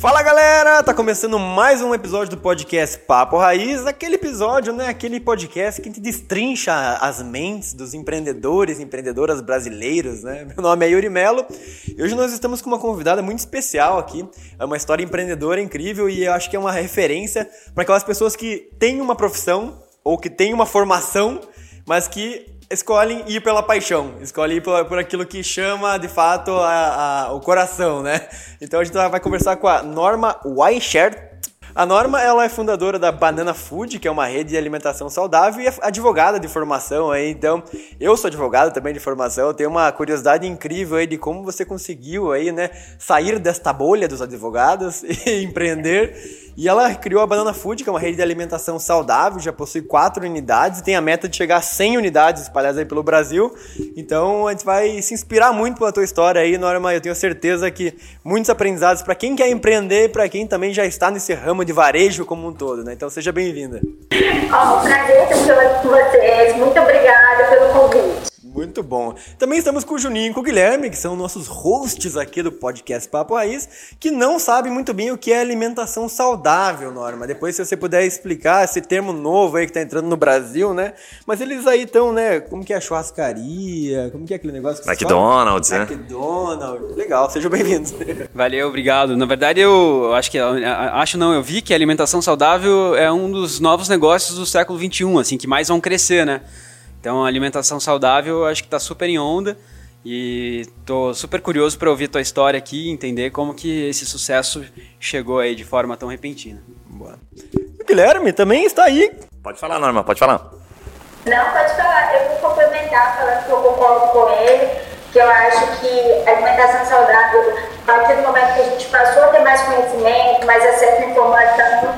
Fala galera, tá começando mais um episódio do podcast Papo Raiz, aquele episódio, né, aquele podcast que destrincha as mentes dos empreendedores e empreendedoras brasileiros, né? Meu nome é Yuri Melo e hoje nós estamos com uma convidada muito especial aqui, é uma história empreendedora incrível e eu acho que é uma referência para aquelas pessoas que têm uma profissão ou que têm uma formação, mas que escolhem ir pela paixão, escolhem ir por, por aquilo que chama de fato a, a, o coração, né? Então a gente vai conversar com a Norma Weichert, a Norma, ela é fundadora da Banana Food, que é uma rede de alimentação saudável e é advogada de formação aí. Então, eu sou advogado também de formação, tenho uma curiosidade incrível aí de como você conseguiu aí, né, sair desta bolha dos advogados e empreender. E ela criou a Banana Food, que é uma rede de alimentação saudável, já possui quatro unidades e tem a meta de chegar a 100 unidades espalhadas aí pelo Brasil. Então, a gente vai se inspirar muito pela tua história aí, Norma. Eu tenho certeza que muitos aprendizados para quem quer empreender para quem também já está nesse ramo de varejo como um todo, né? Então seja bem-vinda. Oh, prazer estar com vocês. Muito obrigada pelo convite. Muito bom. Também estamos com o Juninho e com o Guilherme, que são nossos hosts aqui do podcast Papo Raiz, que não sabem muito bem o que é alimentação saudável, Norma. Depois, se você puder explicar esse termo novo aí que está entrando no Brasil, né? Mas eles aí estão, né? Como que é a churrascaria? Como que é aquele negócio que McDonald's, né? McDonald's. Legal, sejam bem-vindos. Valeu, obrigado. Na verdade, eu acho que acho não, eu vi que a alimentação saudável é um dos novos negócios do século 21, assim, que mais vão crescer, né? Então, a alimentação saudável acho que está super em onda e tô super curioso para ouvir tua história aqui e entender como que esse sucesso chegou aí de forma tão repentina. Boa. O Guilherme também está aí. Pode falar, Norma, pode falar. Não, pode falar. Eu vou complementar falando que eu concordo com ele, que eu acho que a alimentação saudável, a partir do momento que a gente passou a ter mais conhecimento, mais acesso à informação,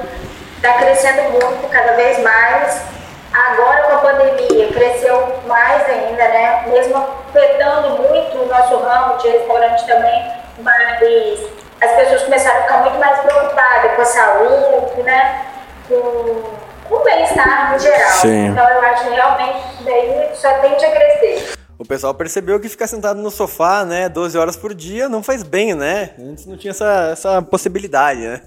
está crescendo muito, cada vez mais. Agora com a pandemia cresceu mais ainda, né? Mesmo afetando muito o nosso ramo de restaurante também, mas as pessoas começaram a ficar muito mais preocupadas com a saúde, né? Com, com o bem-estar no geral. Sim. Então eu acho realmente daí só tende a crescer o pessoal percebeu que ficar sentado no sofá, né, 12 horas por dia não faz bem, né? Antes não tinha essa, essa possibilidade, né?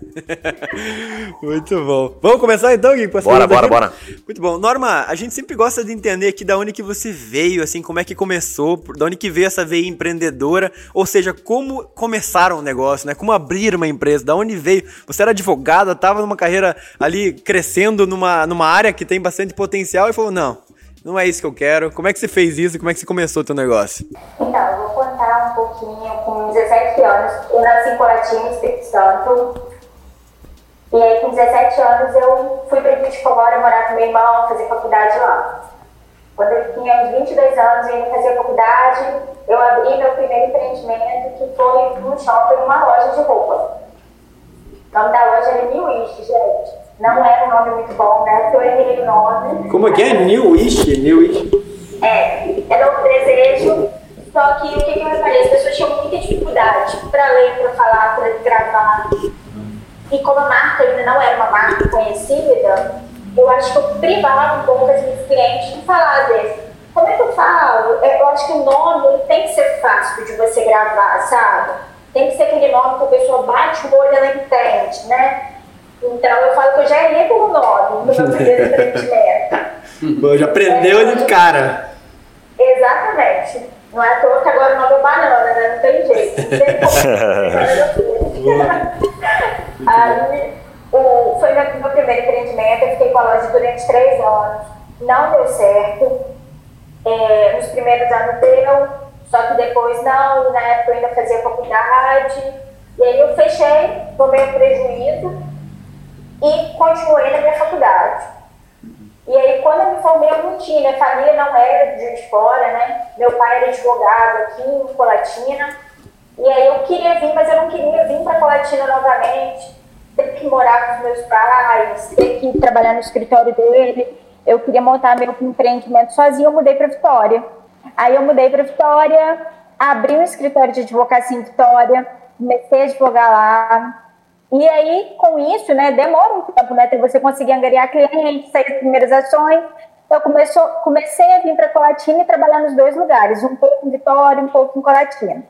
Muito bom. Vamos começar então, Gui? Bora, bora, bora. Muito bom. Norma, a gente sempre gosta de entender aqui da onde que você veio, assim, como é que começou, da onde que veio essa veia empreendedora, ou seja, como começaram o negócio, né? Como abrir uma empresa, da onde veio? Você era advogada, estava numa carreira ali crescendo numa, numa área que tem bastante potencial e falou, não, não é isso que eu quero. Como é que você fez isso? Como é que você começou o teu negócio? Então, eu vou contar um pouquinho. Com 17 anos, eu nasci em Coratinho, Espírito Santo. E aí, com 17 anos, eu fui para de Fora morar com meu irmão, fazer faculdade lá. Quando eu tinha uns 22 anos, eu ia fazer faculdade, eu abri meu primeiro empreendimento, que foi um shopping, uma loja de roupa. O nome da loja era New East, gente. Não era um nome muito bom, né? Porque eu errei o nome. Como é que é? New Wish? New Wish? É, era um desejo. Só que o que, que eu reparei? As pessoas tinham muita dificuldade para ler, para falar, para gravar. E como a marca ainda não era uma marca conhecida, eu acho que eu privava um pouco as minhas clientes de falar vezes. Como é que eu falo? Eu acho que o nome tem que ser fácil de você gravar, sabe? Tem que ser aquele nome que a pessoa bate o olho e ela entende, né? Então eu falo que eu já errei por nome no meu primeiro empreendimento. já aprendeu é, de cara. Exatamente. Não é à toa que agora o nome é banana, né? Não tem jeito. Não tem. Aí, o, foi meu, meu primeiro empreendimento, eu fiquei com a loja durante três anos. Não deu certo. É, nos primeiros anos deu, só que depois não, na época eu ainda fazia faculdade. E aí eu fechei, tomei um prejuízo e continuei na minha faculdade. E aí, quando eu me formei, eu não tinha, minha família não era de fora, né? Meu pai era advogado aqui em Colatina. E aí eu queria vir, mas eu não queria vir para Colatina novamente. Ter que morar com os meus pais, ter que trabalhar no escritório dele. Eu queria montar meu empreendimento sozinho, eu mudei para Vitória. Aí eu mudei para Vitória, abri um escritório de advocacia em Vitória, comecei a advogar lá, E aí, com isso, né, demora um tempo, né, até você conseguir angariar clientes, sair as primeiras ações. Eu começou, comecei a vir para Colatina e trabalhar nos dois lugares, um pouco em Vitória, um pouco em Colatina.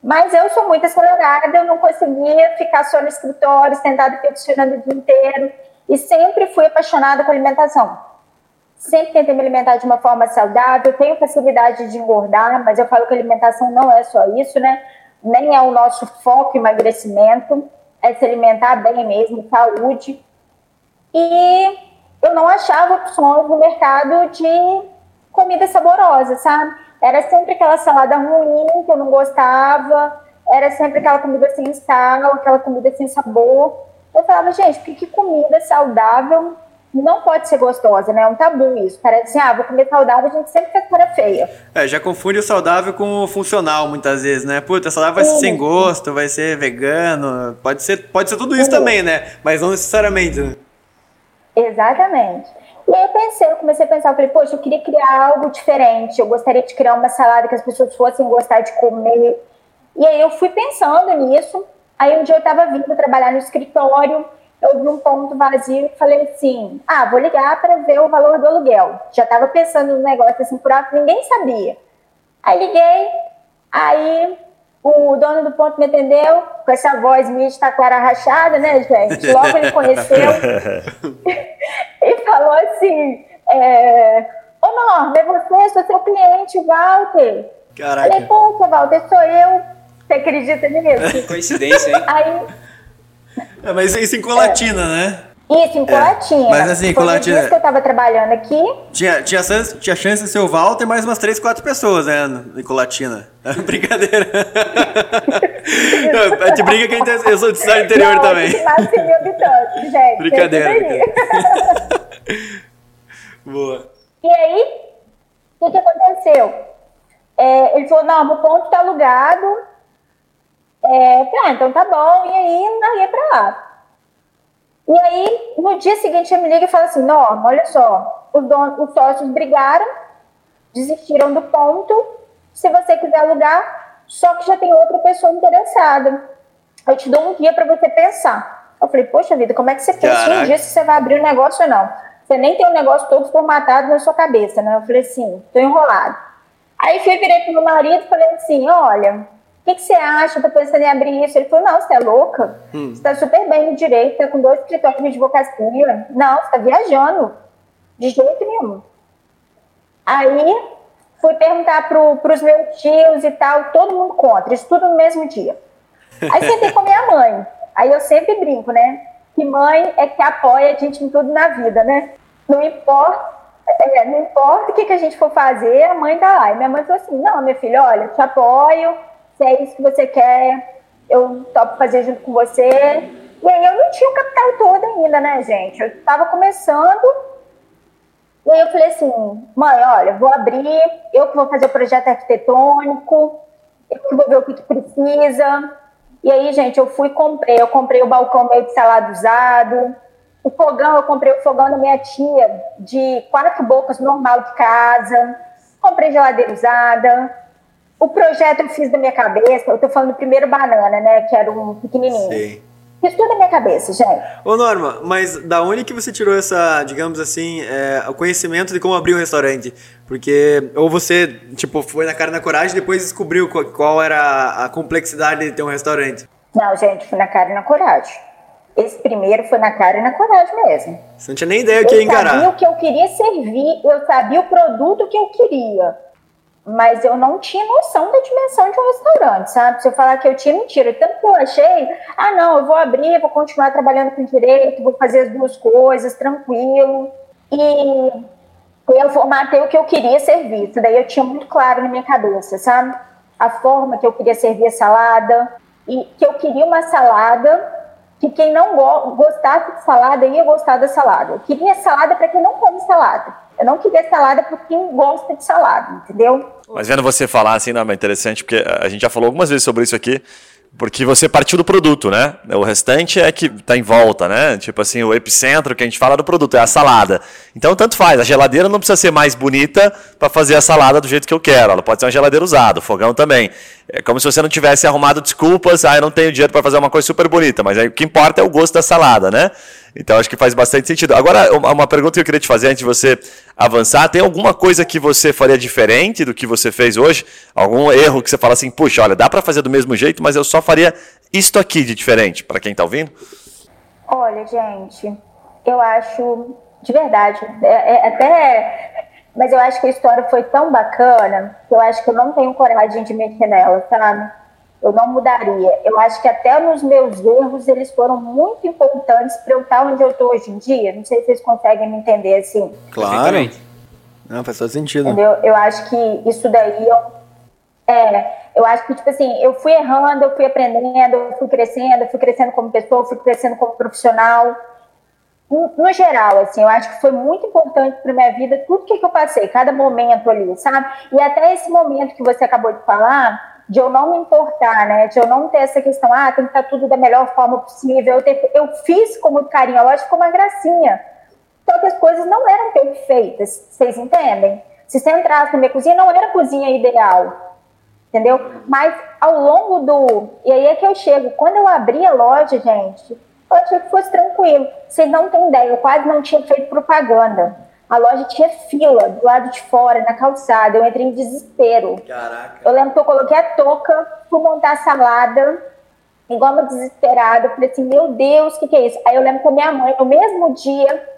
Mas eu sou muito acelerada, eu não conseguia ficar só no escritório, sentada peticionando o dia inteiro. E sempre fui apaixonada com alimentação. Sempre tentei me alimentar de uma forma saudável, tenho facilidade de engordar, mas eu falo que alimentação não é só isso, né? Nem é o nosso foco emagrecimento é se alimentar bem mesmo, saúde. E eu não achava opções no mercado de comida saborosa, sabe? Era sempre aquela salada ruim que eu não gostava, era sempre aquela comida sem sal, aquela comida sem sabor. Eu falava, gente, por que comida saudável não pode ser gostosa, né? É um tabu isso. Parece assim, ah, vou comer saudável, a gente sempre faz cara feia. É, já confunde o saudável com o funcional muitas vezes, né? Puta, saudável vai ser sem gosto, vai ser vegano, pode ser, pode ser tudo isso Sim. também, né? Mas não necessariamente. Né? Exatamente. E aí eu pensei, eu comecei a pensar, eu falei, poxa, eu queria criar algo diferente, eu gostaria de criar uma salada que as pessoas fossem gostar de comer. E aí eu fui pensando nisso, aí um dia eu estava vindo trabalhar no escritório, eu vi um ponto vazio e falei assim: ah, vou ligar para ver o valor do aluguel. Já estava pensando no negócio assim por alto, ninguém sabia. Aí liguei, aí o dono do ponto me atendeu, com essa voz minha de taquara rachada, né, gente? Logo ele conheceu e falou assim: é, Ô Norma, é você, sou seu cliente, Walter. Caraca. Falei, pô, Walter, sou eu. Você acredita nisso? Coincidência, hein? Aí é, mas isso em Colatina, é. né? Isso, em Colatina. É, mas assim, em Colatina. que eu tava trabalhando aqui. Tinha, tinha, chance, tinha chance de ser o Walter mais umas 3, 4 pessoas, né? Em Colatina. Brincadeira. a gente brinca que a gente, é, eu sou de cidade interior Não, também. Mil habitantes, gente. Brincadeira. Boa. E aí, o que, aconteceu? É, ele falou: não, o ponto tá alugado é, falei, ah, então tá bom, e aí ia pra lá. E aí, no dia seguinte, ele me liga e fala assim: Norma, olha só, os, donos, os sócios brigaram, desistiram do ponto. Se você quiser alugar, só que já tem outra pessoa interessada. Eu te dou um dia para você pensar. Eu falei, poxa vida, como é que você pensa um dia se você vai abrir o um negócio ou não? Você nem tem o um negócio todo formatado na sua cabeça, né? Eu falei assim, tô enrolado. Aí fui, virei pro meu marido e falei assim, olha, que, que, você acha? Tô pensando em abrir isso. Ele falou, não, você é louca? Hum. Você tá super bem no direito, tá com dois escritórios de advocacia. Não, você tá viajando. De jeito nenhum. Aí, fui perguntar pro, pros meus tios e tal, todo mundo contra, isso tudo no mesmo dia. Aí sentei com a minha mãe. Aí eu sempre brinco, né? Que mãe é que apoia a gente em tudo na vida, né? Não importa, é, não importa o que, que a gente for fazer, a mãe tá lá. E minha mãe falou assim: não, minha filha, olha, te apoio, se é isso que você quer, eu topo fazer junto com você. E aí eu não tinha o capital todo ainda, né, gente? Eu estava começando. E aí eu falei assim, mãe, olha, vou abrir, eu que vou fazer o projeto arquitetônico, eu que vou ver o que, que precisa. E aí, gente, eu fui e comprei. Eu comprei o balcão meio de salado usado. O fogão, eu comprei o fogão da minha tia, de quatro bocas normal de casa. Comprei geladeira usada o projeto eu fiz da minha cabeça, eu tô falando do primeiro banana, né? Que era um pequenininho. Sim. Fiz tudo da minha cabeça, gente. Ô Norma, mas da onde que você tirou essa, digamos assim, é, o conhecimento de como abrir um restaurante? Porque, ou você, tipo, foi na cara na coragem e depois descobriu qual, qual era a complexidade de ter um restaurante? Não, gente, foi na cara e na coragem. Esse primeiro foi na cara e na coragem mesmo. Você não tinha nem ideia o que ia encarar. Eu sabia o que eu queria servir, eu sabia o produto que eu queria mas eu não tinha noção da dimensão de um restaurante, sabe? Se eu falar que eu tinha, mentira. Tanto que eu achei, ah, não, eu vou abrir, vou continuar trabalhando com direito, vou fazer as duas coisas, tranquilo. E eu formatei o que eu queria servir. Isso daí eu tinha muito claro na minha cabeça, sabe? A forma que eu queria servir a salada, e que eu queria uma salada que quem não gostasse de salada ia gostar da salada. Eu queria salada para quem não come salada. Eu não queria salada para quem gosta de salada, entendeu? Mas vendo você falar assim, não, é interessante, porque a gente já falou algumas vezes sobre isso aqui, Porque você partiu do produto, né? O restante é que tá em volta, né? Tipo assim, o epicentro que a gente fala do produto é a salada. Então, tanto faz. A geladeira não precisa ser mais bonita para fazer a salada do jeito que eu quero. Ela pode ser uma geladeira usada, o fogão também. É como se você não tivesse arrumado desculpas. Ah, eu não tenho dinheiro para fazer uma coisa super bonita. Mas aí, o que importa é o gosto da salada, né? Então, acho que faz bastante sentido. Agora, uma pergunta que eu queria te fazer antes de você avançar: tem alguma coisa que você faria diferente do que você fez hoje? Algum erro que você fala assim, puxa, olha, dá para fazer do mesmo jeito, mas eu só faria isto aqui de diferente, para quem está ouvindo? Olha, gente, eu acho, de verdade, é, é, até. Mas eu acho que a história foi tão bacana que eu acho que eu não tenho coragem de mexer nela, sabe? eu não mudaria. Eu acho que até nos meus erros eles foram muito importantes para eu estar onde eu estou hoje em dia. Não sei se vocês conseguem me entender assim. Claro. Não, faz todo sentido. Entendeu? Eu acho que isso daí é, eu acho que, tipo assim, eu fui errando, eu fui aprendendo, eu fui crescendo, eu fui crescendo como pessoa, eu fui crescendo como profissional. No, geral, assim, eu acho que foi muito importante para minha vida tudo que, eu passei, cada momento ali, sabe? E até esse momento que você acabou de falar, de eu não me importar, né? De eu não ter essa questão, ah, tem que estar tudo da melhor forma possível. Eu, ter, eu fiz com muito carinho, eu acho que uma gracinha. Só que as coisas não eram perfeitas, vocês entendem? Se você entrasse na minha cozinha, não era a cozinha ideal, entendeu? Mas ao longo do. E aí é que eu chego. Quando eu abri a loja, gente, eu achei que fosse tranquilo. Vocês não têm ideia, eu quase não tinha feito propaganda. A loja tinha fila do lado de fora, na calçada. Eu entrei em desespero. Caraca. Eu lembro que eu coloquei a touca, fui montar a salada, igual uma desesperada. Eu falei assim, meu Deus, o que, que é isso? Aí eu lembro que a minha mãe, no mesmo dia,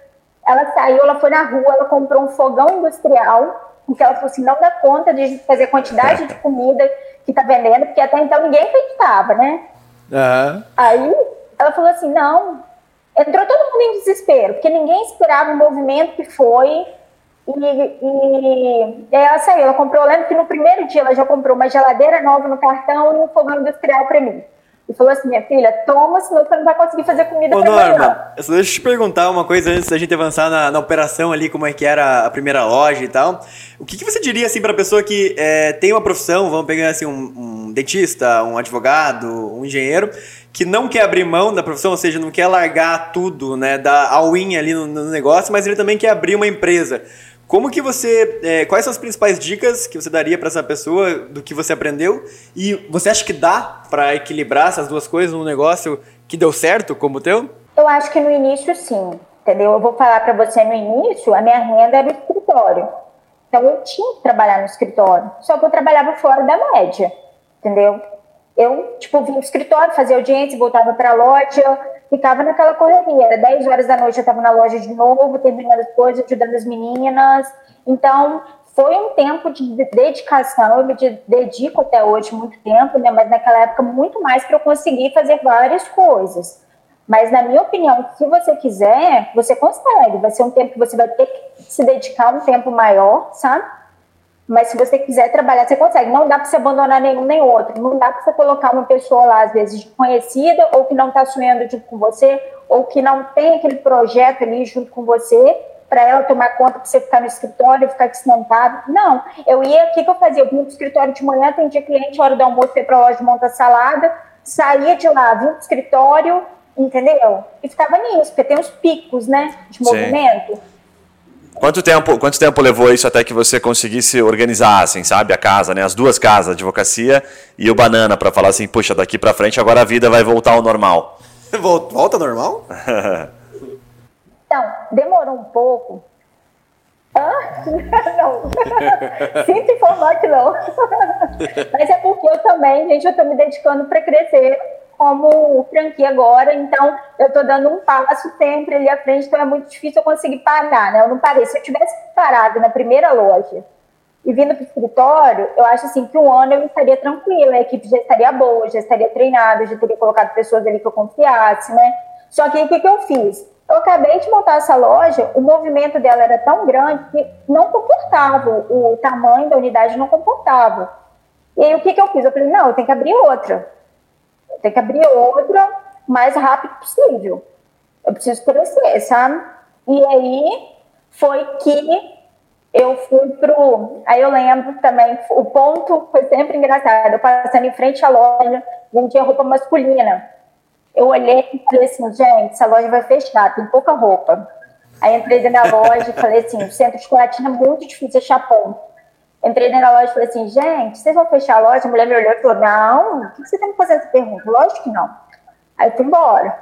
ela saiu, ela foi na rua, ela comprou um fogão industrial, porque ela falou assim, não dá conta de fazer a quantidade de comida que tá vendendo, porque até então ninguém acreditava, né? Uhum. Aí ela falou assim, não, entrou todo mundo em desespero, porque ninguém esperava o movimento que foi. E, e, e ela saiu, ela comprou, eu lembro que no primeiro dia ela já comprou uma geladeira nova no cartão e um fogão industrial para mim. E falou assim, minha filha, toma, senão você não vai conseguir fazer comida Ô, pra Norma, deixa eu te perguntar uma coisa antes da gente avançar na, na, operação ali, como é que era a primeira loja e tal. O que, que você diria, assim, pra pessoa que é, tem uma profissão, vamos pegar, assim, um, um dentista, um advogado, um engenheiro, que não quer abrir mão da profissão, ou seja, não quer largar tudo, né, dar all-in ali no, no, negócio, mas ele também quer abrir uma empresa. Como que você, é, quais são as principais dicas que você daria para essa pessoa do que você aprendeu? E você acha que dá para equilibrar essas duas coisas num negócio que deu certo como o teu? Eu acho que no início sim, entendeu? Eu vou falar para você no início, a minha renda era o escritório. Então eu tinha que trabalhar no escritório, só que eu trabalhava fora da média, entendeu? eu, tipo, vinha pro escritório, fazia audiência, voltava para a loja, ficava naquela correria. Era 10 horas da noite, eu estava na loja de novo, terminando as coisas, ajudando as meninas. Então, foi um tempo de dedicação, eu me dedico até hoje muito tempo, né? mas naquela época muito mais para eu conseguir fazer várias coisas. Mas, na minha opinião, se você quiser, você consegue. Vai ser um tempo que você vai ter que se dedicar um tempo maior, sabe? Mas se você quiser trabalhar, você consegue. Não dá para você abandonar nenhum nem outro. Não dá para você colocar uma pessoa lá, às vezes, desconhecida, ou que não está sonhando junto com você, ou que não tem aquele projeto ali junto com você, para ela tomar conta para você ficar no escritório, ficar desmontado. Não. Eu ia, o que, que eu fazia? Eu vinha para o escritório de manhã, atendia cliente, hora do almoço, ia para a loja montar salada, saía de lá, vinha para o escritório, entendeu? E ficava nisso, porque tem os picos, né, de movimento. Sim. Quanto tempo, quanto tempo levou isso até que você conseguisse organizar, assim, sabe, a casa, né, as duas casas, a advocacia e o banana, para falar assim, puxa, daqui para frente agora a vida vai voltar ao normal? Volta ao normal? então, demorou um pouco. Hã? Não. Sinto informar que não. Mas é porque eu também, gente, eu estou me dedicando para crescer como franquia agora, então eu estou dando um passo sempre ali à frente, então é muito difícil eu conseguir parar, né? Eu não parei. Se eu tivesse parado na primeira loja e vindo para o escritório, eu acho assim que um ano eu estaria tranquila, a equipe já estaria boa, já estaria treinada, já teria colocado pessoas ali que eu confiasse, né? Só que o que, que eu fiz? Eu acabei de montar essa loja, o movimento dela era tão grande que não comportava, o tamanho da unidade não comportava. E aí o que, que eu fiz? Eu falei, não, eu tenho que abrir outra tem que abrir outra o mais rápido possível. Eu preciso crescer, sabe? E aí foi que eu fui pro. Aí eu lembro também, o ponto foi sempre engraçado. Eu passando em frente à loja, vendia roupa masculina. Eu olhei e falei assim, gente, essa loja vai fechar, tem pouca roupa. Aí entrei da loja e falei assim, o centro de Colatina é muito difícil achar ponto. Entrei da loja e falei assim, gente, vocês vão fechar a loja? A mulher me olhou e falou, não, o que você tem que fazer essa pergunta? Lógico que não. Aí eu fui embora.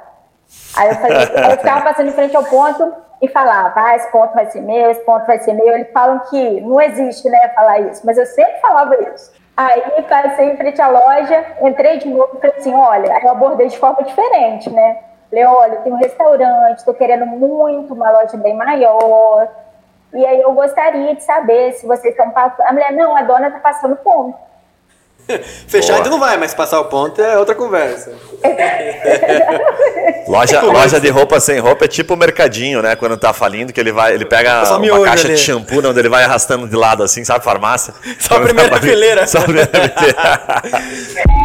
Aí eu falei, eu ficava passando em frente ao ponto e falava, ah, esse ponto vai ser meu, esse ponto vai ser meu. Eles falam que não existe, né, falar isso, mas eu sempre falava isso. Aí passei em frente à loja, entrei de novo e falei assim, olha, eu abordei de forma diferente, né? Falei, olha, tem um restaurante, estou querendo muito uma loja bem maior. E aí eu gostaria de saber se vocês estão passando. A mulher, não, a dona está passando ponto. Fechar ainda não vai, mas passar o ponto é outra conversa. loja, loja de roupa sem roupa é tipo o mercadinho, né? Quando tá falindo, que ele vai, ele pega uma caixa ali. de shampoo, onde ele vai arrastando de lado assim, sabe, farmácia. Só a primeira fileira. Só a primeira fileira.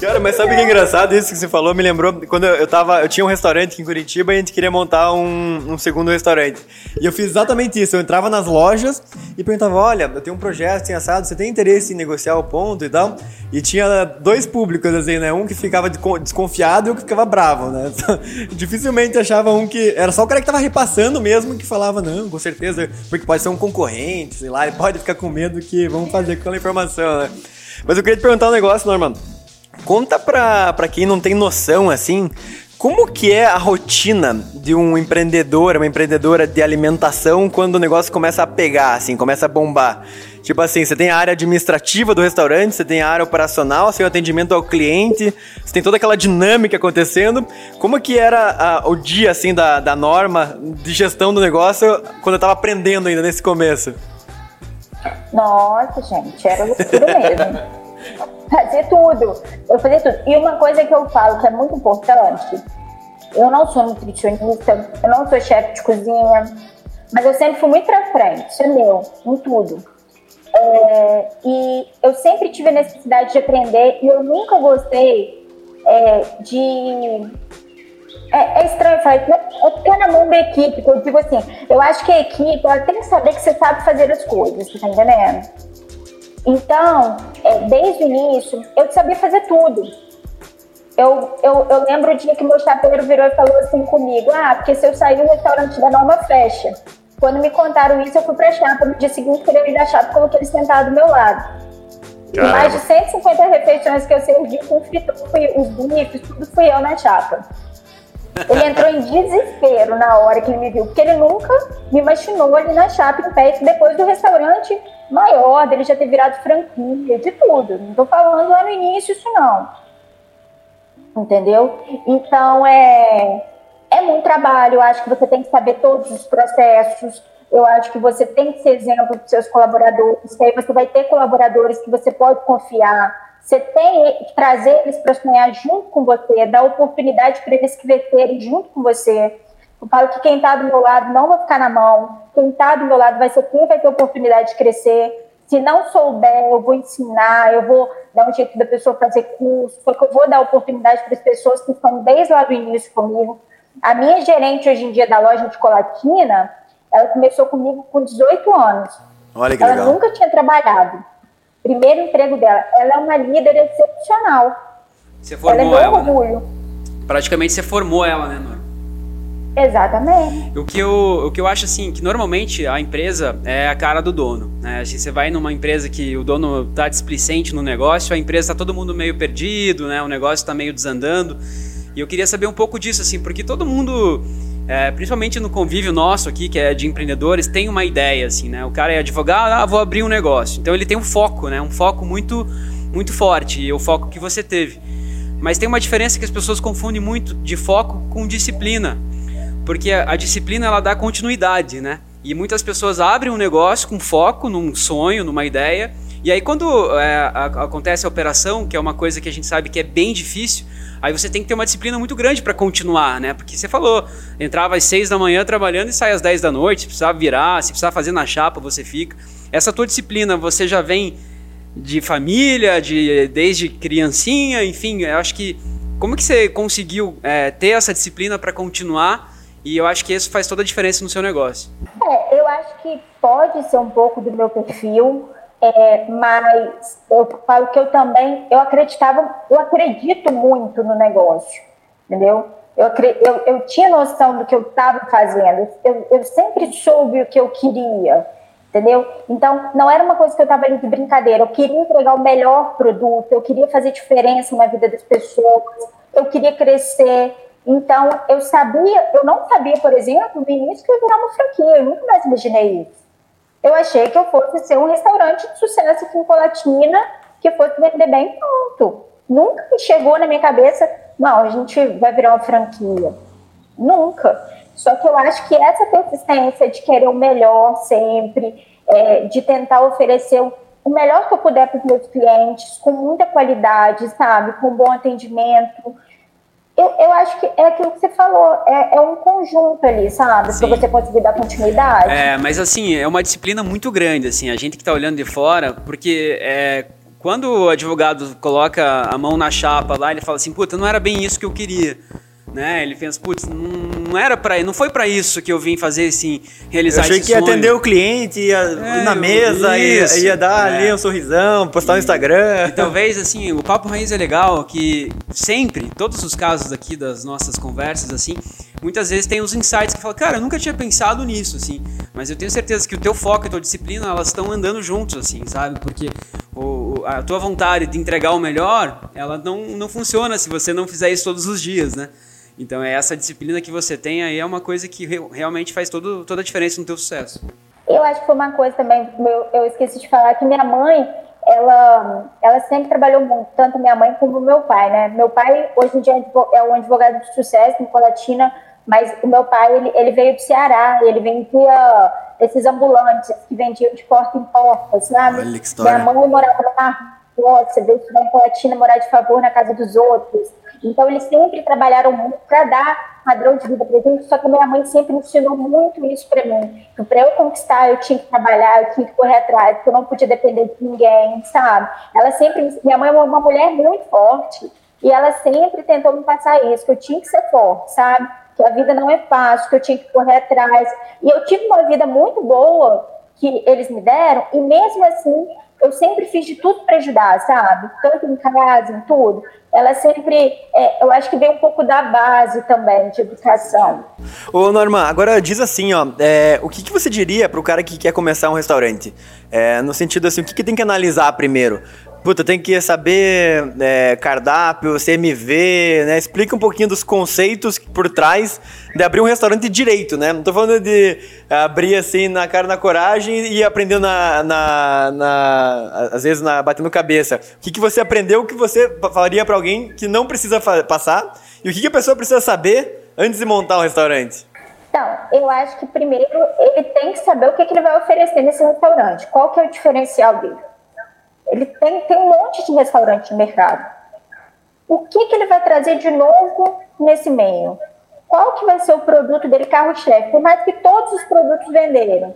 Cara, mas sabe o que é engraçado isso que você falou? Me lembrou quando eu tava. Eu tinha um restaurante aqui em Curitiba e a gente queria montar um, um segundo restaurante. E eu fiz exatamente isso. Eu entrava nas lojas e perguntava: olha, eu tenho um projeto assim assado, você tem interesse em negociar o ponto e tal? E tinha dois públicos, assim, né? Um que ficava desconfiado e um que ficava bravo, né? Dificilmente achava um que. Era só o cara que tava repassando mesmo que falava, não, com certeza, porque pode ser um concorrente, sei lá, ele pode ficar com medo que vamos fazer com aquela informação, né? Mas eu queria te perguntar um negócio, Norman. Conta pra, pra quem não tem noção, assim, como que é a rotina de um empreendedor, uma empreendedora de alimentação quando o negócio começa a pegar, assim, começa a bombar? Tipo assim, você tem a área administrativa do restaurante, você tem a área operacional, seu atendimento ao cliente, você tem toda aquela dinâmica acontecendo. Como que era a, o dia, assim, da, da norma de gestão do negócio quando eu tava aprendendo ainda nesse começo? Nossa, gente, era loucura mesmo. Fazer tudo. Eu fazia tudo. E uma coisa que eu falo que é muito importante, eu não sou nutricionista, eu não sou chefe de cozinha, mas eu sempre fui muito pra frente, isso é meu, em tudo. É, e eu sempre tive a necessidade de aprender e eu nunca gostei é, de. É, é, estranho falar, é ficar na mão da equipe, eu digo assim, eu acho que a equipe ela tem que saber que você sabe fazer as coisas, tá entendendo? Então, é, desde o início, eu sabia fazer tudo. Eu, eu, eu lembro o dia que meu chapeiro virou e falou assim comigo: Ah, porque se eu sair, o restaurante da Norma fecha. Quando me contaram isso, eu fui pra chapa. No dia seguinte, tirei da chapa e coloquei ele sentado do meu lado. E mais de 150 refeições que eu servi com fritura, os bifes, tudo fui eu na chapa. Ele entrou em desespero na hora que ele me viu, porque ele nunca me imaginou ali na chapa em pé, depois do restaurante maior, dele já ter virado franquia, de tudo. Não estou falando lá no início isso não. Entendeu? Então é, é muito trabalho, eu acho que você tem que saber todos os processos, eu acho que você tem que ser exemplo dos seus colaboradores, que aí você vai ter colaboradores que você pode confiar, você tem que trazer eles para sonhar junto com você, dar oportunidade para eles crescerem junto com você. Eu falo que quem está do meu lado não vai ficar na mão, quem está do meu lado vai ser quem vai ter oportunidade de crescer. Se não souber, eu vou ensinar, eu vou dar um jeito da pessoa fazer curso, porque eu vou dar oportunidade para as pessoas que estão desde lá do início comigo. A minha gerente hoje em dia da loja de Colatina, ela começou comigo com 18 anos. Olha que ela legal. nunca tinha trabalhado primeiro emprego dela. Ela é uma líder excepcional. Você formou ela. É ela, né? orgulho. Né? Praticamente você formou ela, né, Nora? Exatamente. O que, eu, o que eu acho assim, que normalmente a empresa é a cara do dono. Né? Se você vai numa empresa que o dono está displicente no negócio, a empresa está todo mundo meio perdido, né? o negócio está meio desandando. E eu queria saber um pouco disso, assim, porque todo mundo é, principalmente no convívio nosso aqui, que é de empreendedores, tem uma ideia, assim, né? O cara é advogado, ah, vou abrir um negócio. Então ele tem um foco, né? Um foco muito, muito forte, e é o foco que você teve. Mas tem uma diferença que as pessoas confundem muito de foco com disciplina. Porque a, disciplina, ela dá continuidade, né? E muitas pessoas abrem um negócio com foco num sonho, numa ideia, E aí quando é, a, acontece a operação, que é uma coisa que a gente sabe que é bem difícil, aí você tem que ter uma disciplina muito grande para continuar, né? Porque você falou, entrava às 6 da manhã trabalhando e sai às 10 da noite, se precisava virar, se precisava fazer na chapa, você fica. Essa tua disciplina, você já vem de família, de desde criancinha, enfim, eu acho que como que você conseguiu é, ter essa disciplina para continuar? E eu acho que isso faz toda a diferença no seu negócio. É, eu acho que pode ser um pouco do meu perfil, é, mas eu falo que eu também, eu acreditava, eu acredito muito no negócio, entendeu? Eu, eu, eu tinha noção do que eu estava fazendo, eu, eu sempre soube o que eu queria, entendeu? Então, não era uma coisa que eu estava ali de brincadeira, eu queria entregar o melhor produto, eu queria fazer diferença na vida das pessoas, eu queria crescer, então, eu sabia, eu não sabia, por exemplo, no início que ia virar uma franquia, eu nunca mais imaginei isso. Eu achei que eu fosse ser um restaurante de sucesso em Colatina, que fosse vender bem pronto. Nunca me chegou na minha cabeça, não, a gente vai virar uma franquia. Nunca. Só que eu acho que essa persistência de querer o melhor sempre, é, de tentar oferecer o melhor que eu puder para os meus clientes, com muita qualidade, sabe? Com bom atendimento, eu, eu acho que é aquilo que você falou, é, é um conjunto ali, sabe? Para você conseguir dar continuidade. É, mas assim, é uma disciplina muito grande, assim, a gente que está olhando de fora, porque é, quando o advogado coloca a mão na chapa lá, ele fala assim, puta, não era bem isso que eu queria né? Ele pensa, putz, não, era para, não foi para isso que eu vim fazer assim, realizar esse. Eu achei que ia atender o cliente, ia é, na mesa, ia, ia, dar é. ali um sorrisão, postar e, no Instagram. E talvez assim, o papo raiz é legal que sempre, todos os casos aqui das nossas conversas assim, muitas vezes tem uns insights que falam, cara, eu nunca tinha pensado nisso assim, mas eu tenho certeza que o teu foco e a tua disciplina, elas estão andando juntos assim, sabe? Porque o, a tua vontade de entregar o melhor, ela não, não funciona se você não fizer isso todos os dias, né? Então é essa disciplina que você tem aí é uma coisa que realmente faz todo, toda a diferença no teu sucesso. Eu acho que foi uma coisa também, eu, eu esqueci de falar que minha mãe, ela, ela sempre trabalhou muito, tanto minha mãe como meu pai, né? Meu pai hoje em dia é um advogado de sucesso em Colatina, mas o meu pai, ele, ele veio do Ceará, ele vendia esses ambulantes que vendiam de porta em porta, sabe? Olha que história. Minha mãe morava na roça, veio estudar em Colatina, morar de favor na casa dos outros. Então, eles sempre trabalharam muito para dar padrão de vida para gente, só que minha mãe sempre ensinou muito isso para mim. Que para eu conquistar, eu tinha que trabalhar, eu tinha que correr atrás, que eu não podia depender de ninguém, sabe? Ela sempre, minha mãe é uma mulher muito forte, e ela sempre tentou me passar isso, que eu tinha que ser forte, sabe? Que a vida não é fácil, que eu tinha que correr atrás. E eu tive uma vida muito boa que eles me deram, e mesmo assim, eu sempre fiz de tudo para ajudar, sabe? Tanto em casa, em tudo ela sempre, é, eu acho que vem um pouco da base também de educação. Ô Norma, agora diz assim, ó, é, o que, que você diria para o cara que quer começar um restaurante? É, no sentido assim, o que, que tem que analisar primeiro? Puta, tem que saber é, cardápio, CMV, né? Explica um pouquinho dos conceitos por trás de abrir um restaurante direito, né? Não tô falando de abrir assim na cara na coragem e ir aprendendo na, na, na às vezes na, batendo cabeça. O que, que você aprendeu que você falaria para alguém que não precisa passar e o que, que a pessoa precisa saber antes de montar um restaurante? Então, eu acho que primeiro ele tem que saber o que, que ele vai oferecer nesse restaurante. Qual que é o diferencial dele? Ele tem, tem um monte de restaurante no mercado. O que, que ele vai trazer de novo nesse meio? Qual que vai ser o produto dele carro-chefe? Por mais que todos os produtos venderam.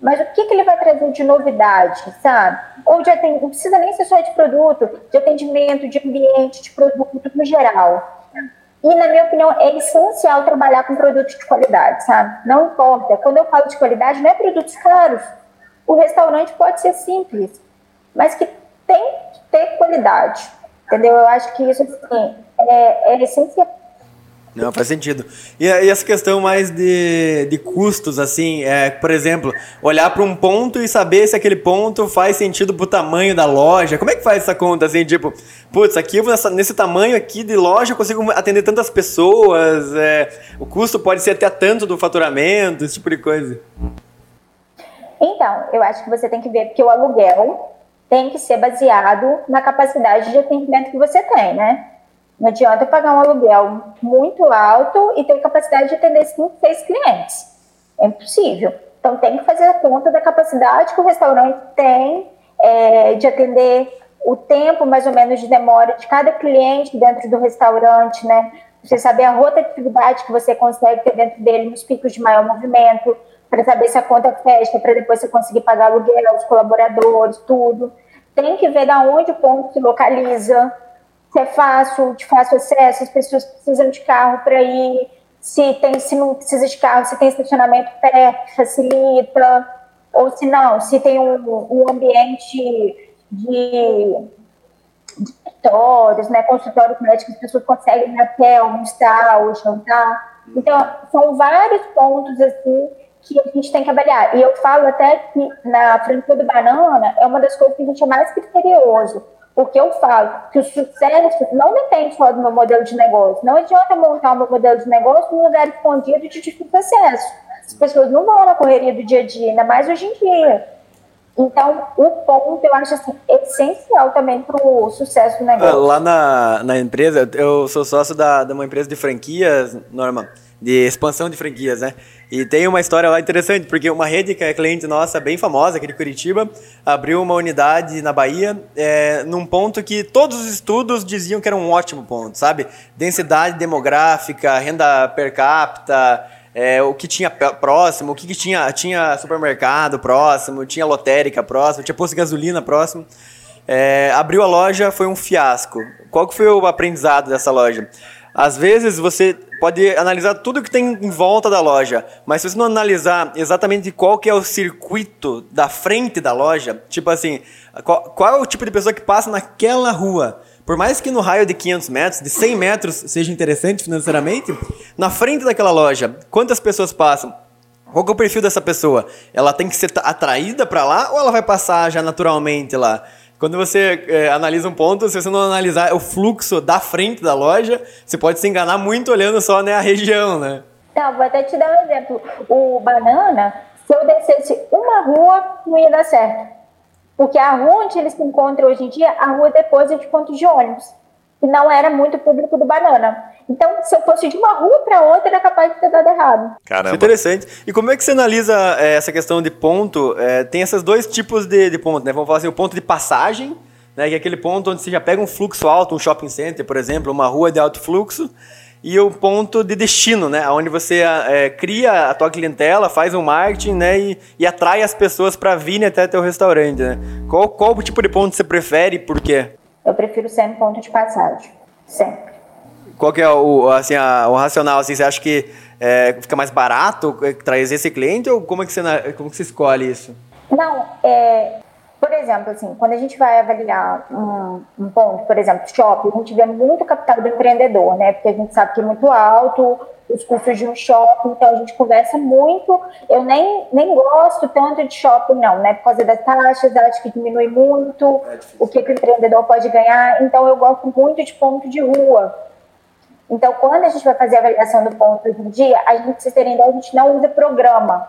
Mas o que, que ele vai trazer de novidade, sabe? Ou de atendimento, não precisa nem ser só de produto, de atendimento, de ambiente, de produto no geral. E, na minha opinião, é essencial trabalhar com produtos de qualidade, sabe? Não importa. Quando eu falo de qualidade, não é produtos caros. O restaurante pode ser simples, mas que tem que ter qualidade. Entendeu? Eu acho que isso assim, é, é essencial. Não, faz sentido. E, e, essa questão mais de, de custos, assim, é, por exemplo, olhar para um ponto e saber se aquele ponto faz sentido pro tamanho da loja. Como é que faz essa conta, assim, tipo, putz, aqui nessa, nesse tamanho aqui de loja eu consigo atender tantas pessoas, é, o custo pode ser até tanto do faturamento, esse tipo de coisa. Então, eu acho que você tem que ver que o aluguel tem que ser baseado na capacidade de atendimento que você tem, né? Não adianta pagar um aluguel muito alto e ter capacidade de atender 5, 6 clientes. É impossível. Então tem que fazer a conta da capacidade que o restaurante tem é, de atender o tempo mais ou menos de demora de cada cliente dentro do restaurante, né? Você saber a rotatividade que você consegue ter dentro dele nos picos de maior movimento, para saber se a conta fecha, para depois você conseguir pagar aluguel, os colaboradores, tudo. Tem que ver da onde o ponto se localiza, se é fácil, de fácil acesso, as pessoas precisam de carro para ir, se tem, se não precisa de carro, se tem estacionamento perto, facilita, ou se não, se tem um, um ambiente de, de escritórios, né, consultórios médicos, as pessoas conseguem ir até almoçar ou jantar. Então, são vários pontos assim que a gente tem que avaliar. E eu falo até que na franquia do Banana é uma das coisas que a gente é mais criterioso, porque eu falo que o sucesso não depende só do meu modelo de negócio. Não adianta montar o meu modelo de negócio num lugar escondido de difícil acesso. As pessoas não vão na correria do dia a dia, ainda mais hoje em dia. Então, o ponto eu acho assim, essencial também para o sucesso do negócio. Lá na, na empresa, eu sou sócio da, de uma empresa de franquias, Norma, de expansão de franquias, né? E tem uma história lá interessante, porque uma rede que é cliente nossa, bem famosa, aqui de Curitiba, abriu uma unidade na Bahia, é, num ponto que todos os estudos diziam que era um ótimo ponto, sabe? Densidade demográfica, renda per capita, é, o que tinha próximo, o que, que, tinha, tinha supermercado próximo, tinha lotérica próximo, tinha posto de gasolina próximo. É, abriu a loja, foi um fiasco. Qual que foi o aprendizado dessa loja? Às vezes você pode analisar tudo que tem em volta da loja, mas se você não analisar exatamente qual que é o circuito da frente da loja, tipo assim, qual, qual é o tipo de pessoa que passa naquela rua, por mais que no raio de 500 metros, de 100 metros, seja interessante financeiramente, na frente daquela loja, quantas pessoas passam? Qual é o perfil dessa pessoa? Ela tem que ser atraída para lá ou ela vai passar já naturalmente lá? Quando você é, analisa um ponto, se você não analisar o fluxo da frente da loja, você pode se enganar muito olhando só né, a região, né? Então, vou até te dar um exemplo. O banana, se eu descesse uma rua, não ia dar certo. Porque a rua onde eles se encontram hoje em dia, a rua depois é de ponto de ônibus. E não era muito público do banana. Então, se eu fosse de uma rua para outra, era capaz de ter dado errado. Caramba. Interessante. E como é que você analisa é, essa questão de ponto? É, tem esses dois tipos de, de ponto, né? Vamos falar assim, o ponto de passagem, né? Que é aquele ponto onde você já pega um fluxo alto, um shopping center, por exemplo, uma rua de alto fluxo e o ponto de destino, né? Onde você é, cria a tua clientela, faz um marketing, né? E, e atrai as pessoas para virem até teu restaurante, né? Qual, qual o tipo de ponto você prefere e por quê? Eu prefiro sempre ponto de passagem, sempre. Qual que é o, assim, a, o racional? Assim, você acha que é, fica mais barato trazer esse cliente ou como é que você, como que você escolhe isso? Não, é, por exemplo, assim, quando a gente vai avaliar um, um, ponto, por exemplo, shopping, a gente vê muito capital do empreendedor, né? Porque a gente sabe que é muito alto os custos de um shopping, então a gente conversa muito. Eu nem, nem gosto tanto de shopping, não, né? Por causa das taxas, acho que diminui muito é o que, que o empreendedor pode ganhar. Então eu gosto muito de ponto de rua. Então, quando a gente vai fazer a avaliação do ponto em dia, a gente, se ter ideia, a gente não usa programa